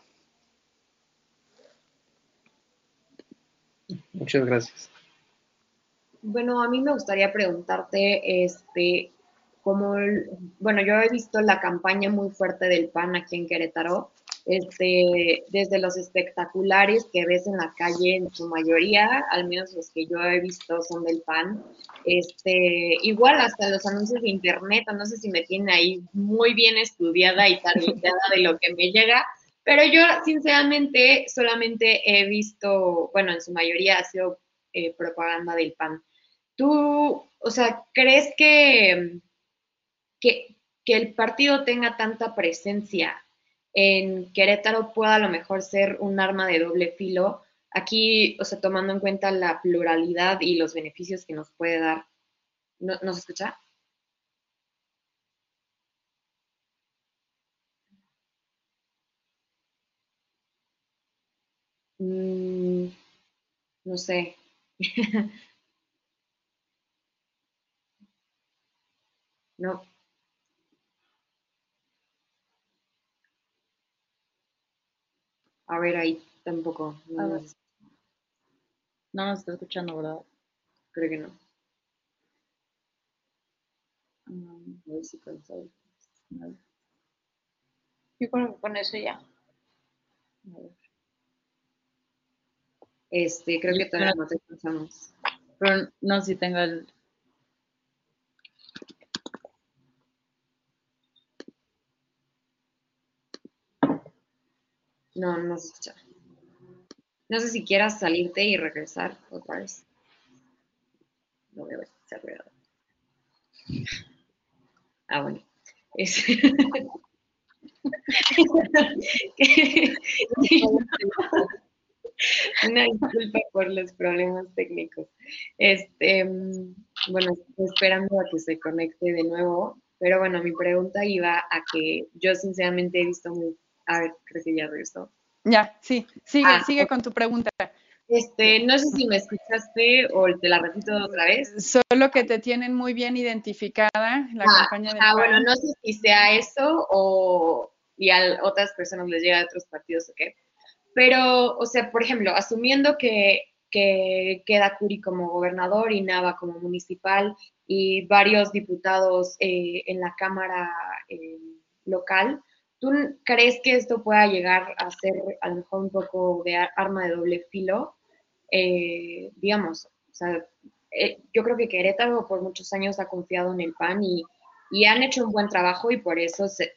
Muchas gracias. Bueno, a mí me gustaría preguntarte, este, como, bueno, yo he visto la campaña muy fuerte del PAN aquí en Querétaro, este, desde los espectaculares que ves en la calle, en su mayoría, al menos los que yo he visto son del PAN, este, igual hasta los anuncios de internet, no sé si me tiene ahí muy bien estudiada y targeteada de lo que me llega, pero yo sinceramente solamente he visto, bueno, en su mayoría ha sido eh, propaganda del PAN. ¿Tú, o sea, crees que, que el partido tenga tanta presencia en Querétaro pueda a lo mejor ser un arma de doble filo. Aquí, o sea, tomando en cuenta la pluralidad y los beneficios que nos puede dar. ¿No, ¿Nos escucha? Mm, no sé. no. A ver, ahí tampoco. No, A no nos está escuchando, ¿verdad? creo que no. Mm, A ver si Yo creo que con eso ya. a ver. Este, creo que todavía no te escuchamos. Pero no si tengo el. No, no se escucha. No sé si quieras salirte y regresar otra vez. No veo, se ha pegado. Ah, bueno. Es- Una disculpa por los problemas técnicos. Este, mm, bueno, estoy esperando a que se conecte de nuevo, pero bueno, mi pregunta iba a que yo sinceramente he visto muy... A ver, creo que ya regresó. Ya, sí, sigue, Ah, sigue con tu pregunta. Este, no sé si me escuchaste o te la repito otra vez. Solo que te tienen muy bien identificada la ah, campaña del ah, PAN. bueno, no sé si sea eso o y a otras personas les llega de otros partidos o qué. Pero, o sea, por ejemplo, asumiendo que, que queda Curi como gobernador y Nava como municipal y varios diputados eh, en la Cámara eh, local, ¿tú crees que esto pueda llegar a ser a lo mejor un poco de ar- arma de doble filo? Eh, digamos, o sea, eh, yo creo que Querétaro por muchos años ha confiado en el PAN y, y han hecho un buen trabajo y por eso se,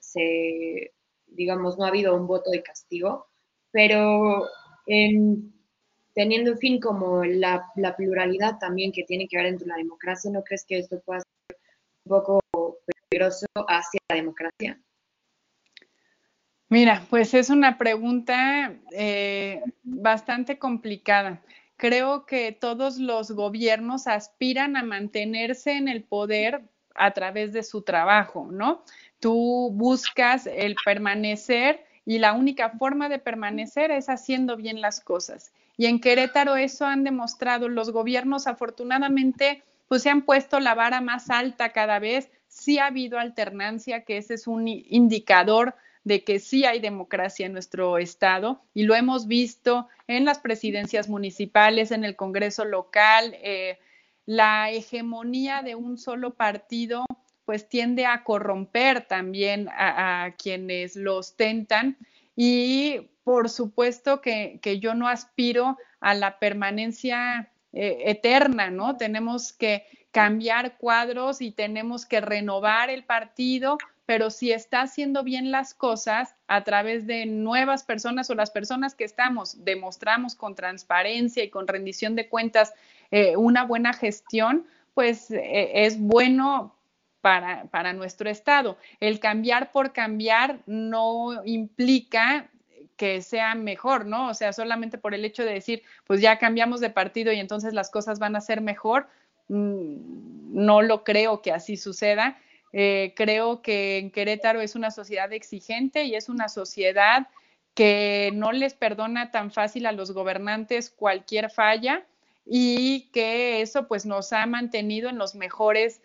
digamos, no ha habido un voto de castigo, pero en- teniendo en fin como la, pluralidad también que tiene que ver entre la democracia, ¿no crees que esto pueda ser un poco peligroso hacia la democracia? Mira, pues es una pregunta eh, bastante complicada. Creo que todos los gobiernos aspiran a mantenerse en el poder a través de su trabajo, ¿no? Tú buscas el permanecer y la única forma de permanecer es haciendo bien las cosas. Y en Querétaro eso han demostrado los gobiernos, afortunadamente, pues se han puesto la vara más alta cada vez. Sí ha habido alternancia, que ese es un indicador de que sí hay democracia en nuestro estado y lo hemos visto en las presidencias municipales, en el Congreso local. Eh, la hegemonía de un solo partido pues tiende a corromper también a, quienes lo ostentan y por supuesto que, que, yo no aspiro a la permanencia eh, eterna, ¿no? Tenemos que cambiar cuadros y tenemos que renovar el partido, pero si está haciendo bien las cosas a través de nuevas personas o las personas que estamos, demostramos con transparencia y con rendición de cuentas eh, una buena gestión, pues eh, es bueno para, para, nuestro Estado. El cambiar por cambiar no implica que sea mejor, ¿no? O sea, solamente por el hecho de decir, pues ya cambiamos de partido y entonces las cosas van a ser mejor, mmm, no lo creo que así suceda. Eh, creo que en Querétaro es una sociedad exigente y es una sociedad que no les perdona tan fácil a los gobernantes cualquier falla y que eso pues nos ha mantenido en los mejores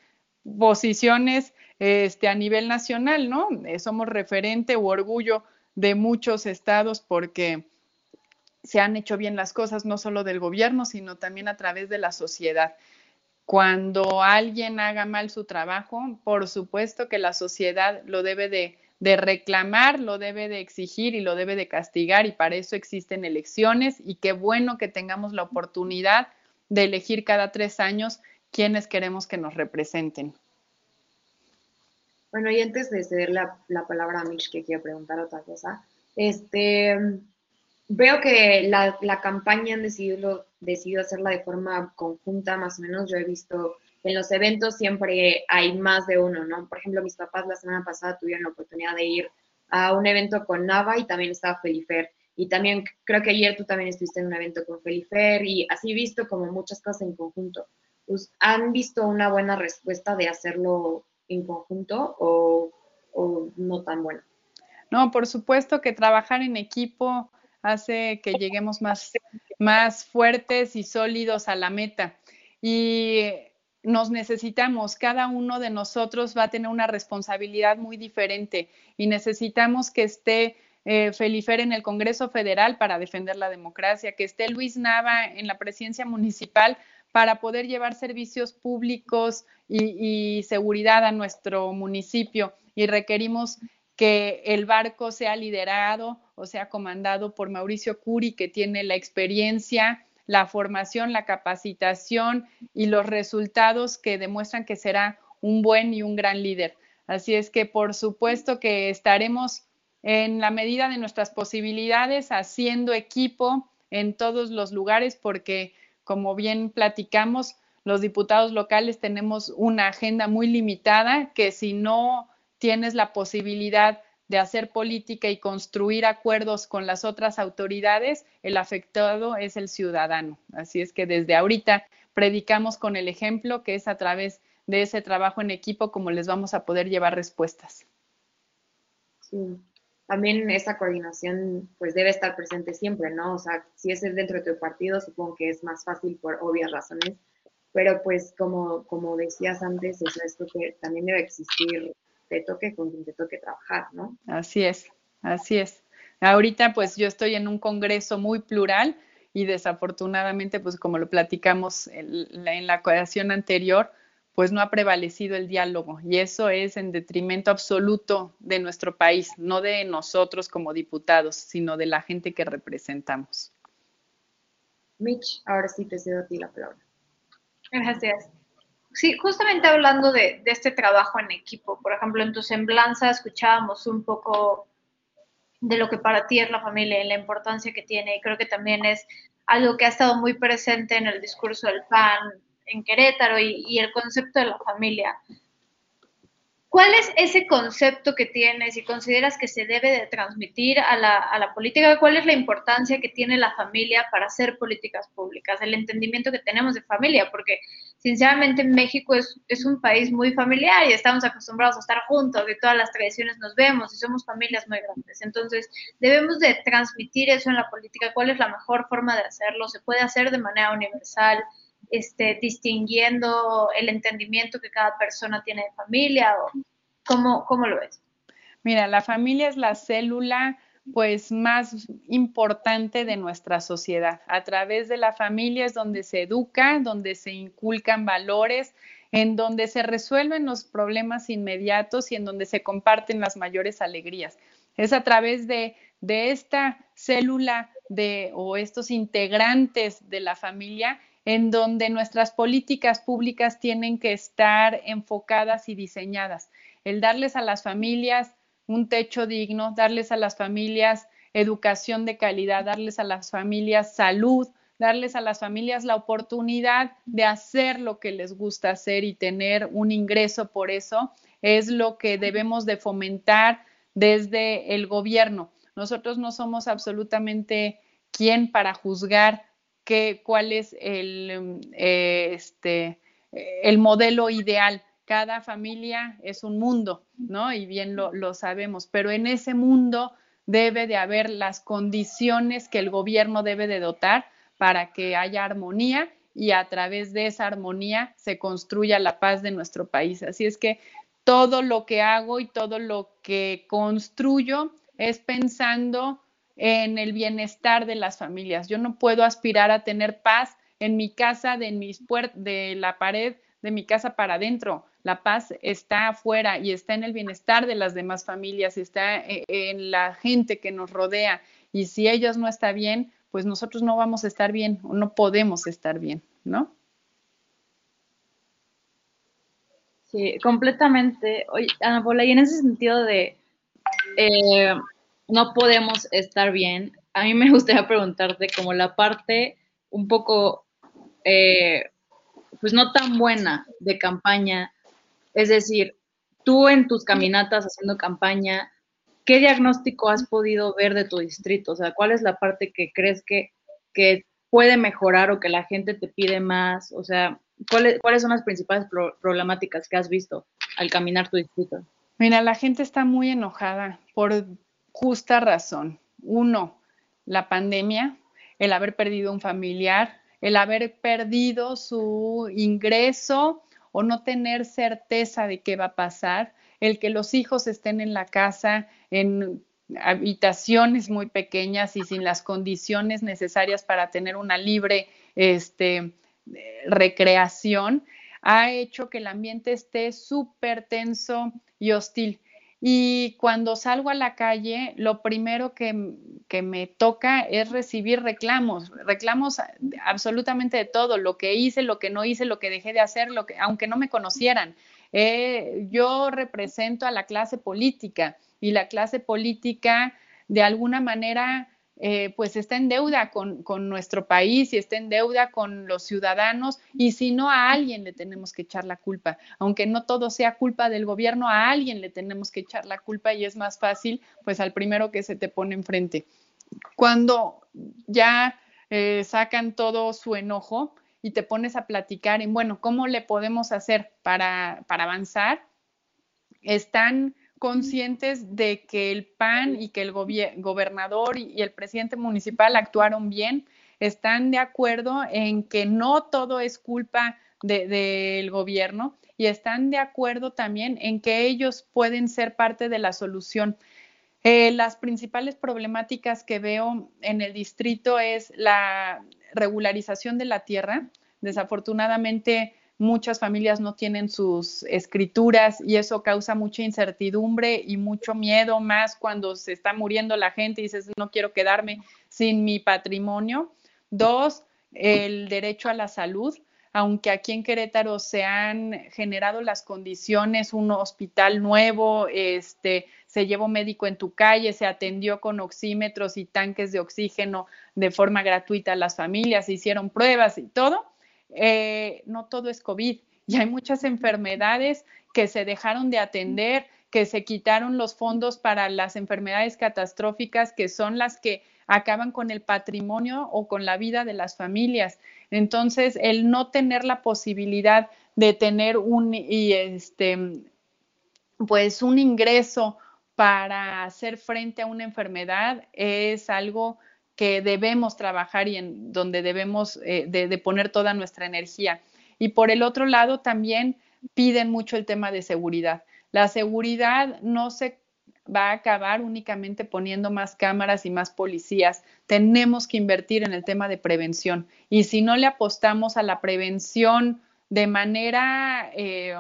posiciones este, a nivel nacional, ¿no? Eh, somos referente u orgullo de muchos estados porque se han hecho bien las cosas, no solo del gobierno, sino también a través de la sociedad. Cuando alguien haga mal su trabajo, por supuesto que la sociedad lo debe de, reclamar, lo debe de exigir y lo debe de castigar y para eso existen elecciones y qué bueno que tengamos la oportunidad de elegir cada tres años quienes queremos que nos representen. Bueno, y antes de ceder la, la palabra a Mitch, que quiero preguntar otra cosa, este, veo que la, la, campaña han decidido, decidido hacerla de forma conjunta, más o menos. Yo he visto en los eventos siempre hay más de uno, ¿no? Por ejemplo, mis papás la semana pasada tuvieron la oportunidad de ir a un evento con Nava y también estaba Felifer. Y también creo que ayer tú también estuviste en un evento con Felifer y así visto como muchas cosas en conjunto. ¿Han visto una buena respuesta de hacerlo en conjunto o, o no tan buena? No, por supuesto que trabajar en equipo hace que lleguemos más, más fuertes y sólidos a la meta. Y nos necesitamos, cada uno de nosotros va a tener una responsabilidad muy diferente y necesitamos que esté eh, Felifer en el Congreso Federal para defender la democracia, que esté Luis Nava en la presidencia municipal para poder llevar servicios públicos y, y seguridad a nuestro municipio. Y requerimos que el barco sea liderado o sea comandado por Mauricio Curi, que tiene la experiencia, la formación, la capacitación y los resultados que demuestran que será un buen y un gran líder. Así es que por supuesto que estaremos en la medida de nuestras posibilidades haciendo equipo en todos los lugares porque, como bien platicamos, los diputados locales tenemos una agenda muy limitada que si no tienes la posibilidad de hacer política y construir acuerdos con las otras autoridades, el afectado es el ciudadano. Así es que desde ahorita predicamos con el ejemplo que es a través de ese trabajo en equipo como les vamos a poder llevar respuestas. Sí. También esa coordinación pues debe estar presente siempre, ¿no? O sea, si es dentro de tu partido, supongo que es más fácil por obvias razones, pero pues como, como decías antes, es esto que también debe existir te toque con quien te toque trabajar, ¿no? Así es, así es. Ahorita pues yo estoy en un congreso muy plural y desafortunadamente pues como lo platicamos en la ocasión anterior, pues no ha prevalecido el diálogo y eso es en detrimento absoluto de nuestro país, no de nosotros como diputados, sino de la gente que representamos. Mitch, ahora sí te cedo a ti la palabra. Gracias. Sí, justamente hablando de, este trabajo en equipo, por ejemplo, en tu semblanza escuchábamos un poco de lo que para ti es la familia y la importancia que tiene, y creo que también es algo que ha estado muy presente en el discurso del PAN en Querétaro y, y el concepto de la familia. ¿Cuál es ese concepto que tienes y consideras que se debe de transmitir a la, a la, política? ¿Cuál es la importancia que tiene la familia para hacer políticas públicas? El entendimiento que tenemos de familia, porque sinceramente México es, es un país muy familiar y estamos acostumbrados a estar juntos, de todas las tradiciones nos vemos y somos familias muy grandes. Entonces, debemos de transmitir eso en la política. ¿Cuál es la mejor forma de hacerlo? ¿Se puede hacer de manera universal? este, distinguiendo el entendimiento que cada persona tiene de familia o cómo, cómo lo ves? Mira, la familia es la célula pues más importante de nuestra sociedad. A través de la familia es donde se educa, donde se inculcan valores, en donde se resuelven los problemas inmediatos y en donde se comparten las mayores alegrías. Es a través de, de esta célula de o estos integrantes de la familia en donde nuestras políticas públicas tienen que estar enfocadas y diseñadas. El darles a las familias un techo digno, darles a las familias educación de calidad, darles a las familias salud, darles a las familias la oportunidad de hacer lo que les gusta hacer y tener un ingreso por eso, es lo que debemos de fomentar desde el gobierno. Nosotros no somos absolutamente quien para juzgar cuál es el, eh, este, el modelo ideal. Cada familia es un mundo, ¿no? Y bien lo, lo sabemos, pero en ese mundo debe de haber las condiciones que el gobierno debe de dotar para que haya armonía y a través de esa armonía se construya la paz de nuestro país. Así es que todo lo que hago y todo lo que construyo es pensando en el bienestar de las familias. Yo no puedo aspirar a tener paz en mi casa, de, mis de la pared de mi casa para adentro. La paz está afuera y está en el bienestar de las demás familias, está e, en la gente que nos rodea. Y si ellos no están bien, pues nosotros no vamos a estar bien o no podemos estar bien, ¿no? Sí, completamente. Oye, Ana Paula, y en ese sentido de eh, no podemos estar bien. A mí me gustaría preguntarte como la parte un poco, eh, pues no tan buena de campaña, es decir, tú en tus caminatas haciendo campaña, ¿qué diagnóstico has podido ver de tu distrito? O sea, ¿cuál es la parte que crees que, que puede mejorar o que la gente te pide más? O sea, ¿cuáles, cuáles son las principales problemáticas que has visto al caminar tu distrito? Mira, la gente está muy enojada por justa razón. Uno, la pandemia, el haber perdido un familiar, el haber perdido su ingreso o no tener certeza de qué va a pasar, el que los hijos estén en la casa en habitaciones muy pequeñas y sin las condiciones necesarias para tener una libre este, recreación, ha hecho que el ambiente esté súper tenso y hostil. Y cuando salgo a la calle, lo primero que, que, me toca es recibir reclamos, reclamos absolutamente de todo, lo que hice, lo que no hice, lo que dejé de hacer, lo que, aunque no me conocieran. Eh, yo represento a la clase política y la clase política de alguna manera eh, pues está en deuda con, nuestro país y está en deuda con los ciudadanos y si no a alguien le tenemos que echar la culpa, aunque no todo sea culpa del gobierno, a alguien le tenemos que echar la culpa y es más fácil pues al primero que se te pone enfrente. Cuando ya eh, sacan todo su enojo y te pones a platicar en, bueno, ¿cómo le podemos hacer para, para avanzar? Están conscientes de que el PAN y que el gobernador y el presidente municipal actuaron bien, están de acuerdo en que no todo es culpa del gobierno y están de acuerdo también en que ellos pueden ser parte de la solución. Eh, las principales problemáticas que veo en el distrito es la regularización de la tierra. Desafortunadamente, muchas familias no tienen sus escrituras y eso causa mucha incertidumbre y mucho miedo, más cuando se está muriendo la gente y dices, no quiero quedarme sin mi patrimonio. Dos, el derecho a la salud. Aunque aquí en Querétaro se han generado las condiciones, un hospital nuevo, este, se llevó médico en tu calle, se atendió con oxímetros y tanques de oxígeno de forma gratuita a las familias, se hicieron pruebas y todo eh, no todo es COVID y hay muchas enfermedades que se dejaron de atender, que se quitaron los fondos para las enfermedades catastróficas, que son las que acaban con el patrimonio o con la vida de las familias. Entonces, el no tener la posibilidad de tener un y este pues un ingreso para hacer frente a una enfermedad es algo que debemos trabajar y en donde debemos eh, de, poner toda nuestra energía. Y por el otro lado, también piden mucho el tema de seguridad. La seguridad no se va a acabar únicamente poniendo más cámaras y más policías. Tenemos que invertir en el tema de prevención. Y si no le apostamos a la prevención de manera eh,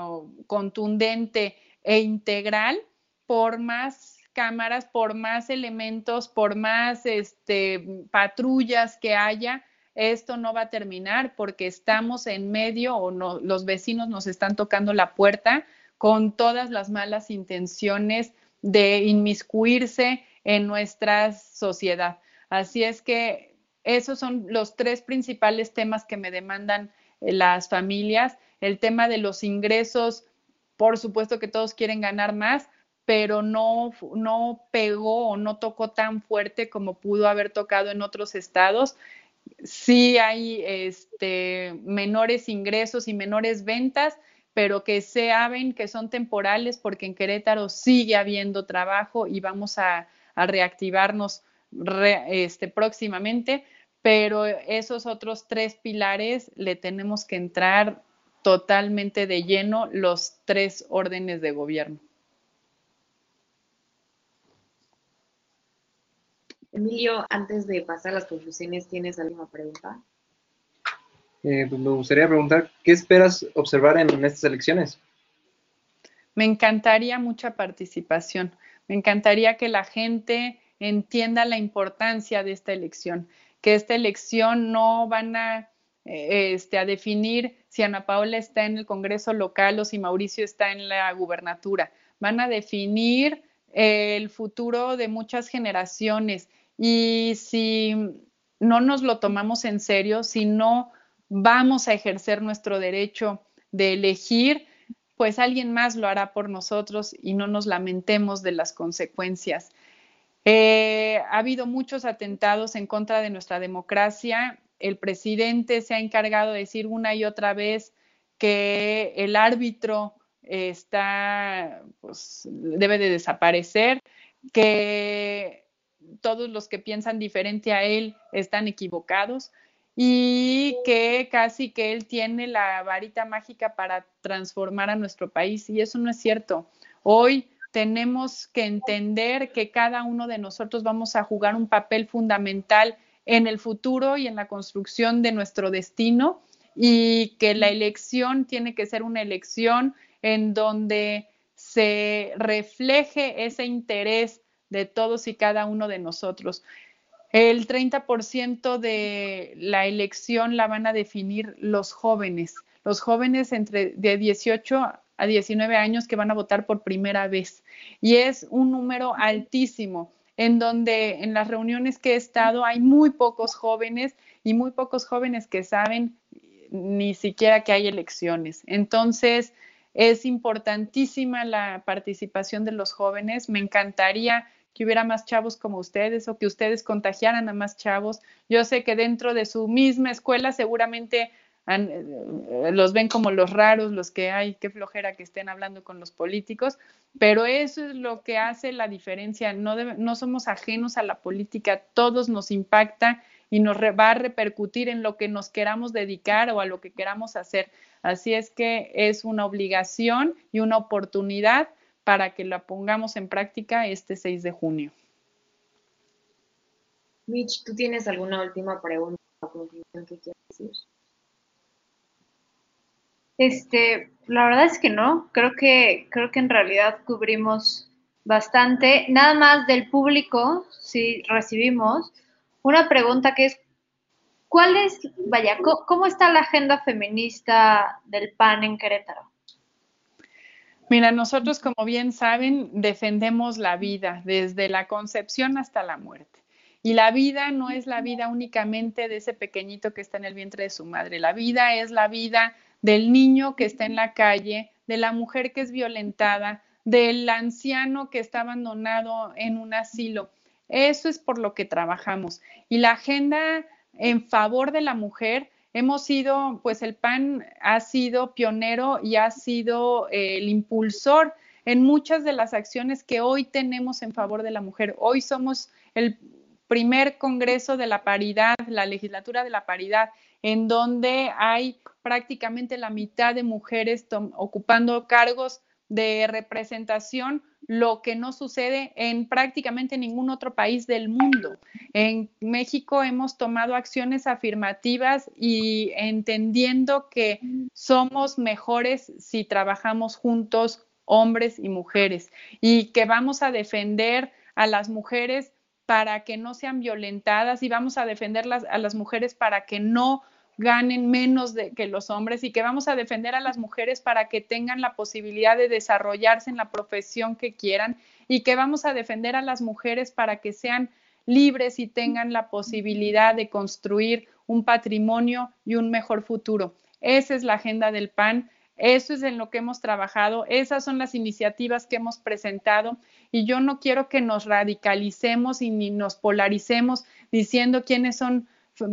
contundente e integral, por más cámaras, por más elementos, por más este, patrullas que haya, esto no va a terminar porque estamos en medio o no, los vecinos nos están tocando la puerta con todas las malas intenciones de inmiscuirse en nuestra sociedad. Así es que esos son los tres principales temas que me demandan eh, las familias. El tema de los ingresos, por supuesto que todos quieren ganar más, pero no, no pegó o no tocó tan fuerte como pudo haber tocado en otros estados. Sí hay este, menores ingresos y menores ventas, pero que se saben que son temporales porque en Querétaro sigue habiendo trabajo y vamos a, reactivarnos este, próximamente, pero esos otros tres pilares le tenemos que entrar totalmente de lleno los tres órdenes de gobierno. Emilio, antes de pasar a las conclusiones, ¿tienes alguna pregunta? Eh, pues me gustaría preguntar, ¿qué esperas observar en estas elecciones? Me encantaría mucha participación. Me encantaría que la gente entienda la importancia de esta elección, que esta elección no van a, eh, este, a definir si Ana Paula está en el Congreso local o si Mauricio está en la gubernatura. Van a definir el futuro de muchas generaciones y si no nos lo tomamos en serio, si no vamos a ejercer nuestro derecho de elegir, pues alguien más lo hará por nosotros y no nos lamentemos de las consecuencias. Eh, ha habido muchos atentados en contra de nuestra democracia. El presidente se ha encargado de decir una y otra vez que el árbitro está, pues, debe de desaparecer, que todos los que piensan diferente a él están equivocados y que casi que él tiene la varita mágica para transformar a nuestro país y eso no es cierto. Hoy tenemos que entender que cada uno de nosotros vamos a jugar un papel fundamental en el futuro y en la construcción de nuestro destino y que la elección tiene que ser una elección en donde se refleje ese interés de todos y cada uno de nosotros. El 30% de la elección la van a definir los jóvenes, los jóvenes entre de 18 a 19 años que van a votar por primera vez. Y es un número altísimo, en donde en las reuniones que he estado hay muy pocos jóvenes y muy pocos jóvenes que saben ni siquiera que hay elecciones. Entonces, es importantísima la participación de los jóvenes. Me encantaría que hubiera más chavos como ustedes o que ustedes contagiaran a más chavos. Yo sé que dentro de su misma escuela seguramente eh, los ven como los raros, los que hay, qué flojera que estén hablando con los políticos, pero eso es lo que hace la diferencia. No, no somos ajenos a la política, todos nos impacta y nos va a repercutir en lo que nos queramos dedicar o a lo que queramos hacer. Así es que es una obligación y una oportunidad para que la pongamos en práctica este 6 de junio. Mitch, ¿tú tienes alguna última pregunta o conclusión que quieras decir? Este, la verdad es que no, creo que, creo que en realidad cubrimos bastante. Nada más del público, si recibimos una pregunta que es, ¿cuál es, vaya, cómo, está la agenda feminista del PAN en Querétaro? Mira, nosotros, como bien saben, defendemos la vida desde la concepción hasta la muerte. Y la vida no es la vida únicamente de ese pequeñito que está en el vientre de su madre. La vida es la vida del niño que está en la calle, de la mujer que es violentada, del anciano que está abandonado en un asilo. Eso es por lo que trabajamos. Y la agenda en favor de la mujer, hemos sido, pues el PAN ha sido pionero y ha sido eh, el impulsor en muchas de las acciones que hoy tenemos en favor de la mujer. Hoy somos el primer Congreso de la Paridad, la legislatura de la paridad, en donde hay prácticamente la mitad de mujeres ocupando cargos de representación, lo que no sucede en prácticamente ningún otro país del mundo. En México hemos tomado acciones afirmativas y entendiendo que somos mejores si trabajamos juntos, hombres y mujeres, y que vamos a defender a las mujeres para que no sean violentadas y vamos a defender a las mujeres para que no ganen menos de, que los hombres y que vamos a defender a las mujeres para que tengan la posibilidad de desarrollarse en la profesión que quieran y que vamos a defender a las mujeres para que sean libres y tengan la posibilidad de construir un patrimonio y un mejor futuro. Esa es la agenda del PAN, eso es en lo que hemos trabajado, esas son las iniciativas que hemos presentado y yo no quiero que nos radicalicemos y ni nos polaricemos diciendo quiénes son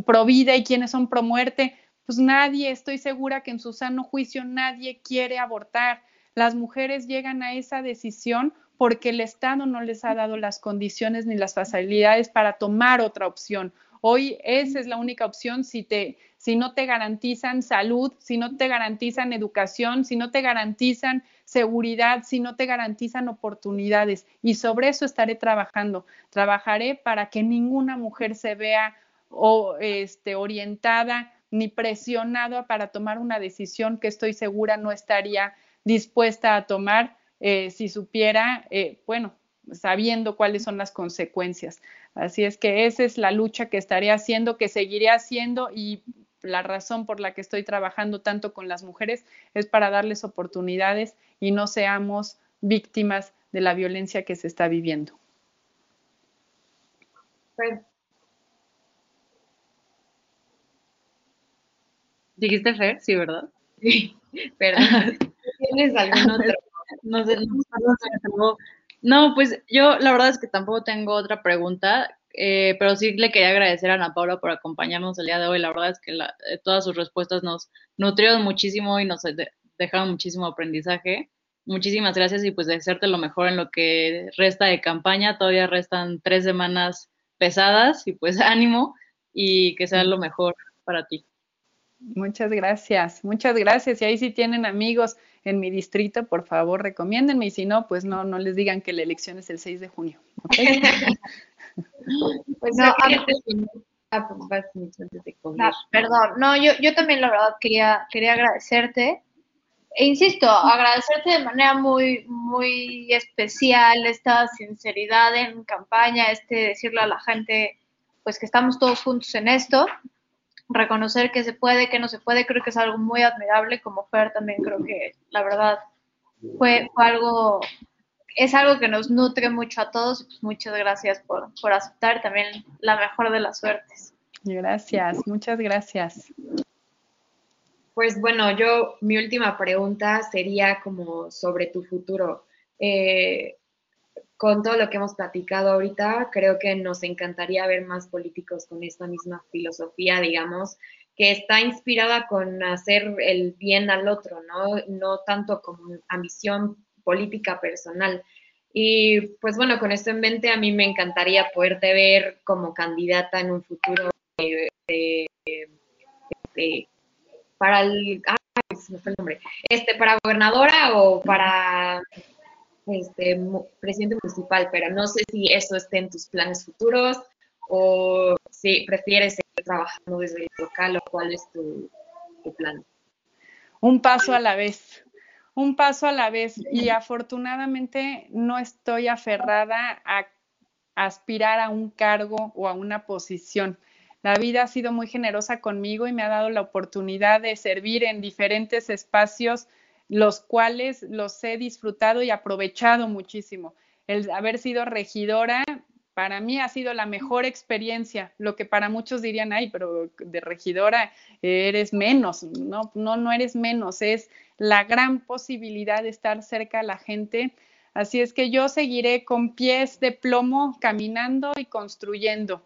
pro vida y quienes son pro muerte, pues nadie, estoy segura que en su sano juicio nadie quiere abortar. Las mujeres llegan a esa decisión porque el Estado no les ha dado las condiciones ni las facilidades para tomar otra opción. Hoy esa es la única opción si, te, si no te garantizan salud, si no te garantizan educación, si no te garantizan seguridad, si no te garantizan oportunidades. Y sobre eso estaré trabajando. Trabajaré para que ninguna mujer se vea o este, orientada ni presionada para tomar una decisión que estoy segura no estaría dispuesta a tomar eh, si supiera, eh, bueno, sabiendo cuáles son las consecuencias. Así es que esa es la lucha que estaré haciendo, que seguiré haciendo y la razón por la que estoy trabajando tanto con las mujeres es para darles oportunidades y no seamos víctimas de la violencia que se está viviendo. ¿Dijiste Fer? Sí, ¿verdad? Sí, perdón. ¿Tienes algún otro? No sé, no, no, pues yo la verdad es que tampoco tengo otra pregunta, eh, pero sí le quería agradecer a Ana Paula por acompañarnos el día de hoy. La verdad es que eh, todas sus respuestas nos nutrieron muchísimo y nos dejaron muchísimo aprendizaje. Muchísimas gracias y pues desearte lo mejor en lo que resta de campaña. Todavía restan tres semanas pesadas y pues ánimo y que sea lo mejor para ti. Muchas gracias, muchas gracias. Y ahí sí tienen amigos en mi distrito, por favor, recomiéndenme y si no, pues no, no les digan que la elección es el 6 de junio. pues no, Ah, pues, perdón, no, yo, yo también la verdad quería, quería agradecerte. E insisto, agradecerte de manera muy, muy especial esta sinceridad en campaña, este decirle a la gente, pues que estamos todos juntos en esto, reconocer que se puede, que no se puede, creo que es algo muy admirable, como Fer también creo que la verdad fue, fue algo, es algo que nos nutre mucho a todos, pues muchas gracias por, por aceptar también la mejor de las suertes. Gracias, muchas gracias. Pues bueno, yo mi última pregunta sería como sobre tu futuro. Eh, con todo lo que hemos platicado ahorita, creo que nos encantaría ver más políticos con esta misma filosofía, digamos, que está inspirada con hacer el bien al otro, ¿no? No tanto como ambición política personal. Y pues bueno, con esto en mente, a mí me encantaría poderte ver como candidata en un futuro para el, me fue el nombre, este, para gobernadora o para este, presidente municipal, pero no sé si eso esté en tus planes futuros o si prefieres seguir trabajando desde el local o cuál es tu, plan. Un paso a la vez, un paso a la vez y afortunadamente no estoy aferrada a aspirar a un cargo o a una posición. La vida ha sido muy generosa conmigo y me ha dado la oportunidad de servir en diferentes espacios, los cuales los he disfrutado y aprovechado muchísimo. El haber sido regidora para mí ha sido la mejor experiencia, lo que para muchos dirían, ay, pero de regidora eres menos, no, no, no eres menos, es la gran posibilidad de estar cerca a la gente. Así es que yo seguiré con pies de plomo caminando y construyendo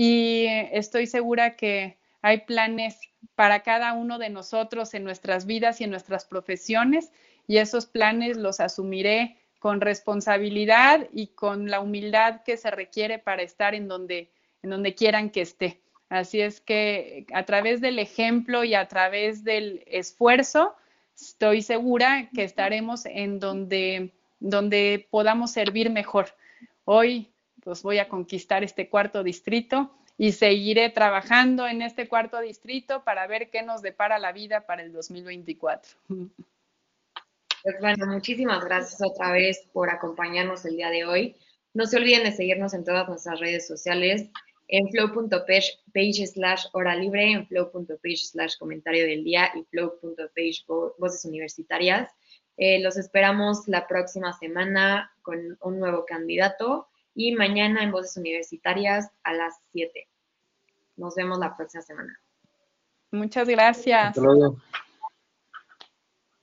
y estoy segura que hay planes para cada uno de nosotros en nuestras vidas y en nuestras profesiones y esos planes los asumiré con responsabilidad y con la humildad que se requiere para estar en donde, en donde quieran que esté. Así es que a través del ejemplo y a través del esfuerzo, estoy segura que estaremos en donde, donde podamos servir mejor. Hoy pues voy a conquistar este cuarto distrito y seguiré trabajando en este cuarto distrito para ver qué nos depara la vida para el 2024. Pues bueno, muchísimas gracias otra vez por acompañarnos el día de hoy. No se olviden de seguirnos en todas nuestras redes sociales, en flow.page slash hora libre, en flow.page slash comentario del día y flow.page voces universitarias. Eh, los esperamos la próxima semana con un nuevo candidato y mañana en Voces Universitarias a las 7. Nos vemos la próxima semana. Muchas gracias. Hasta luego.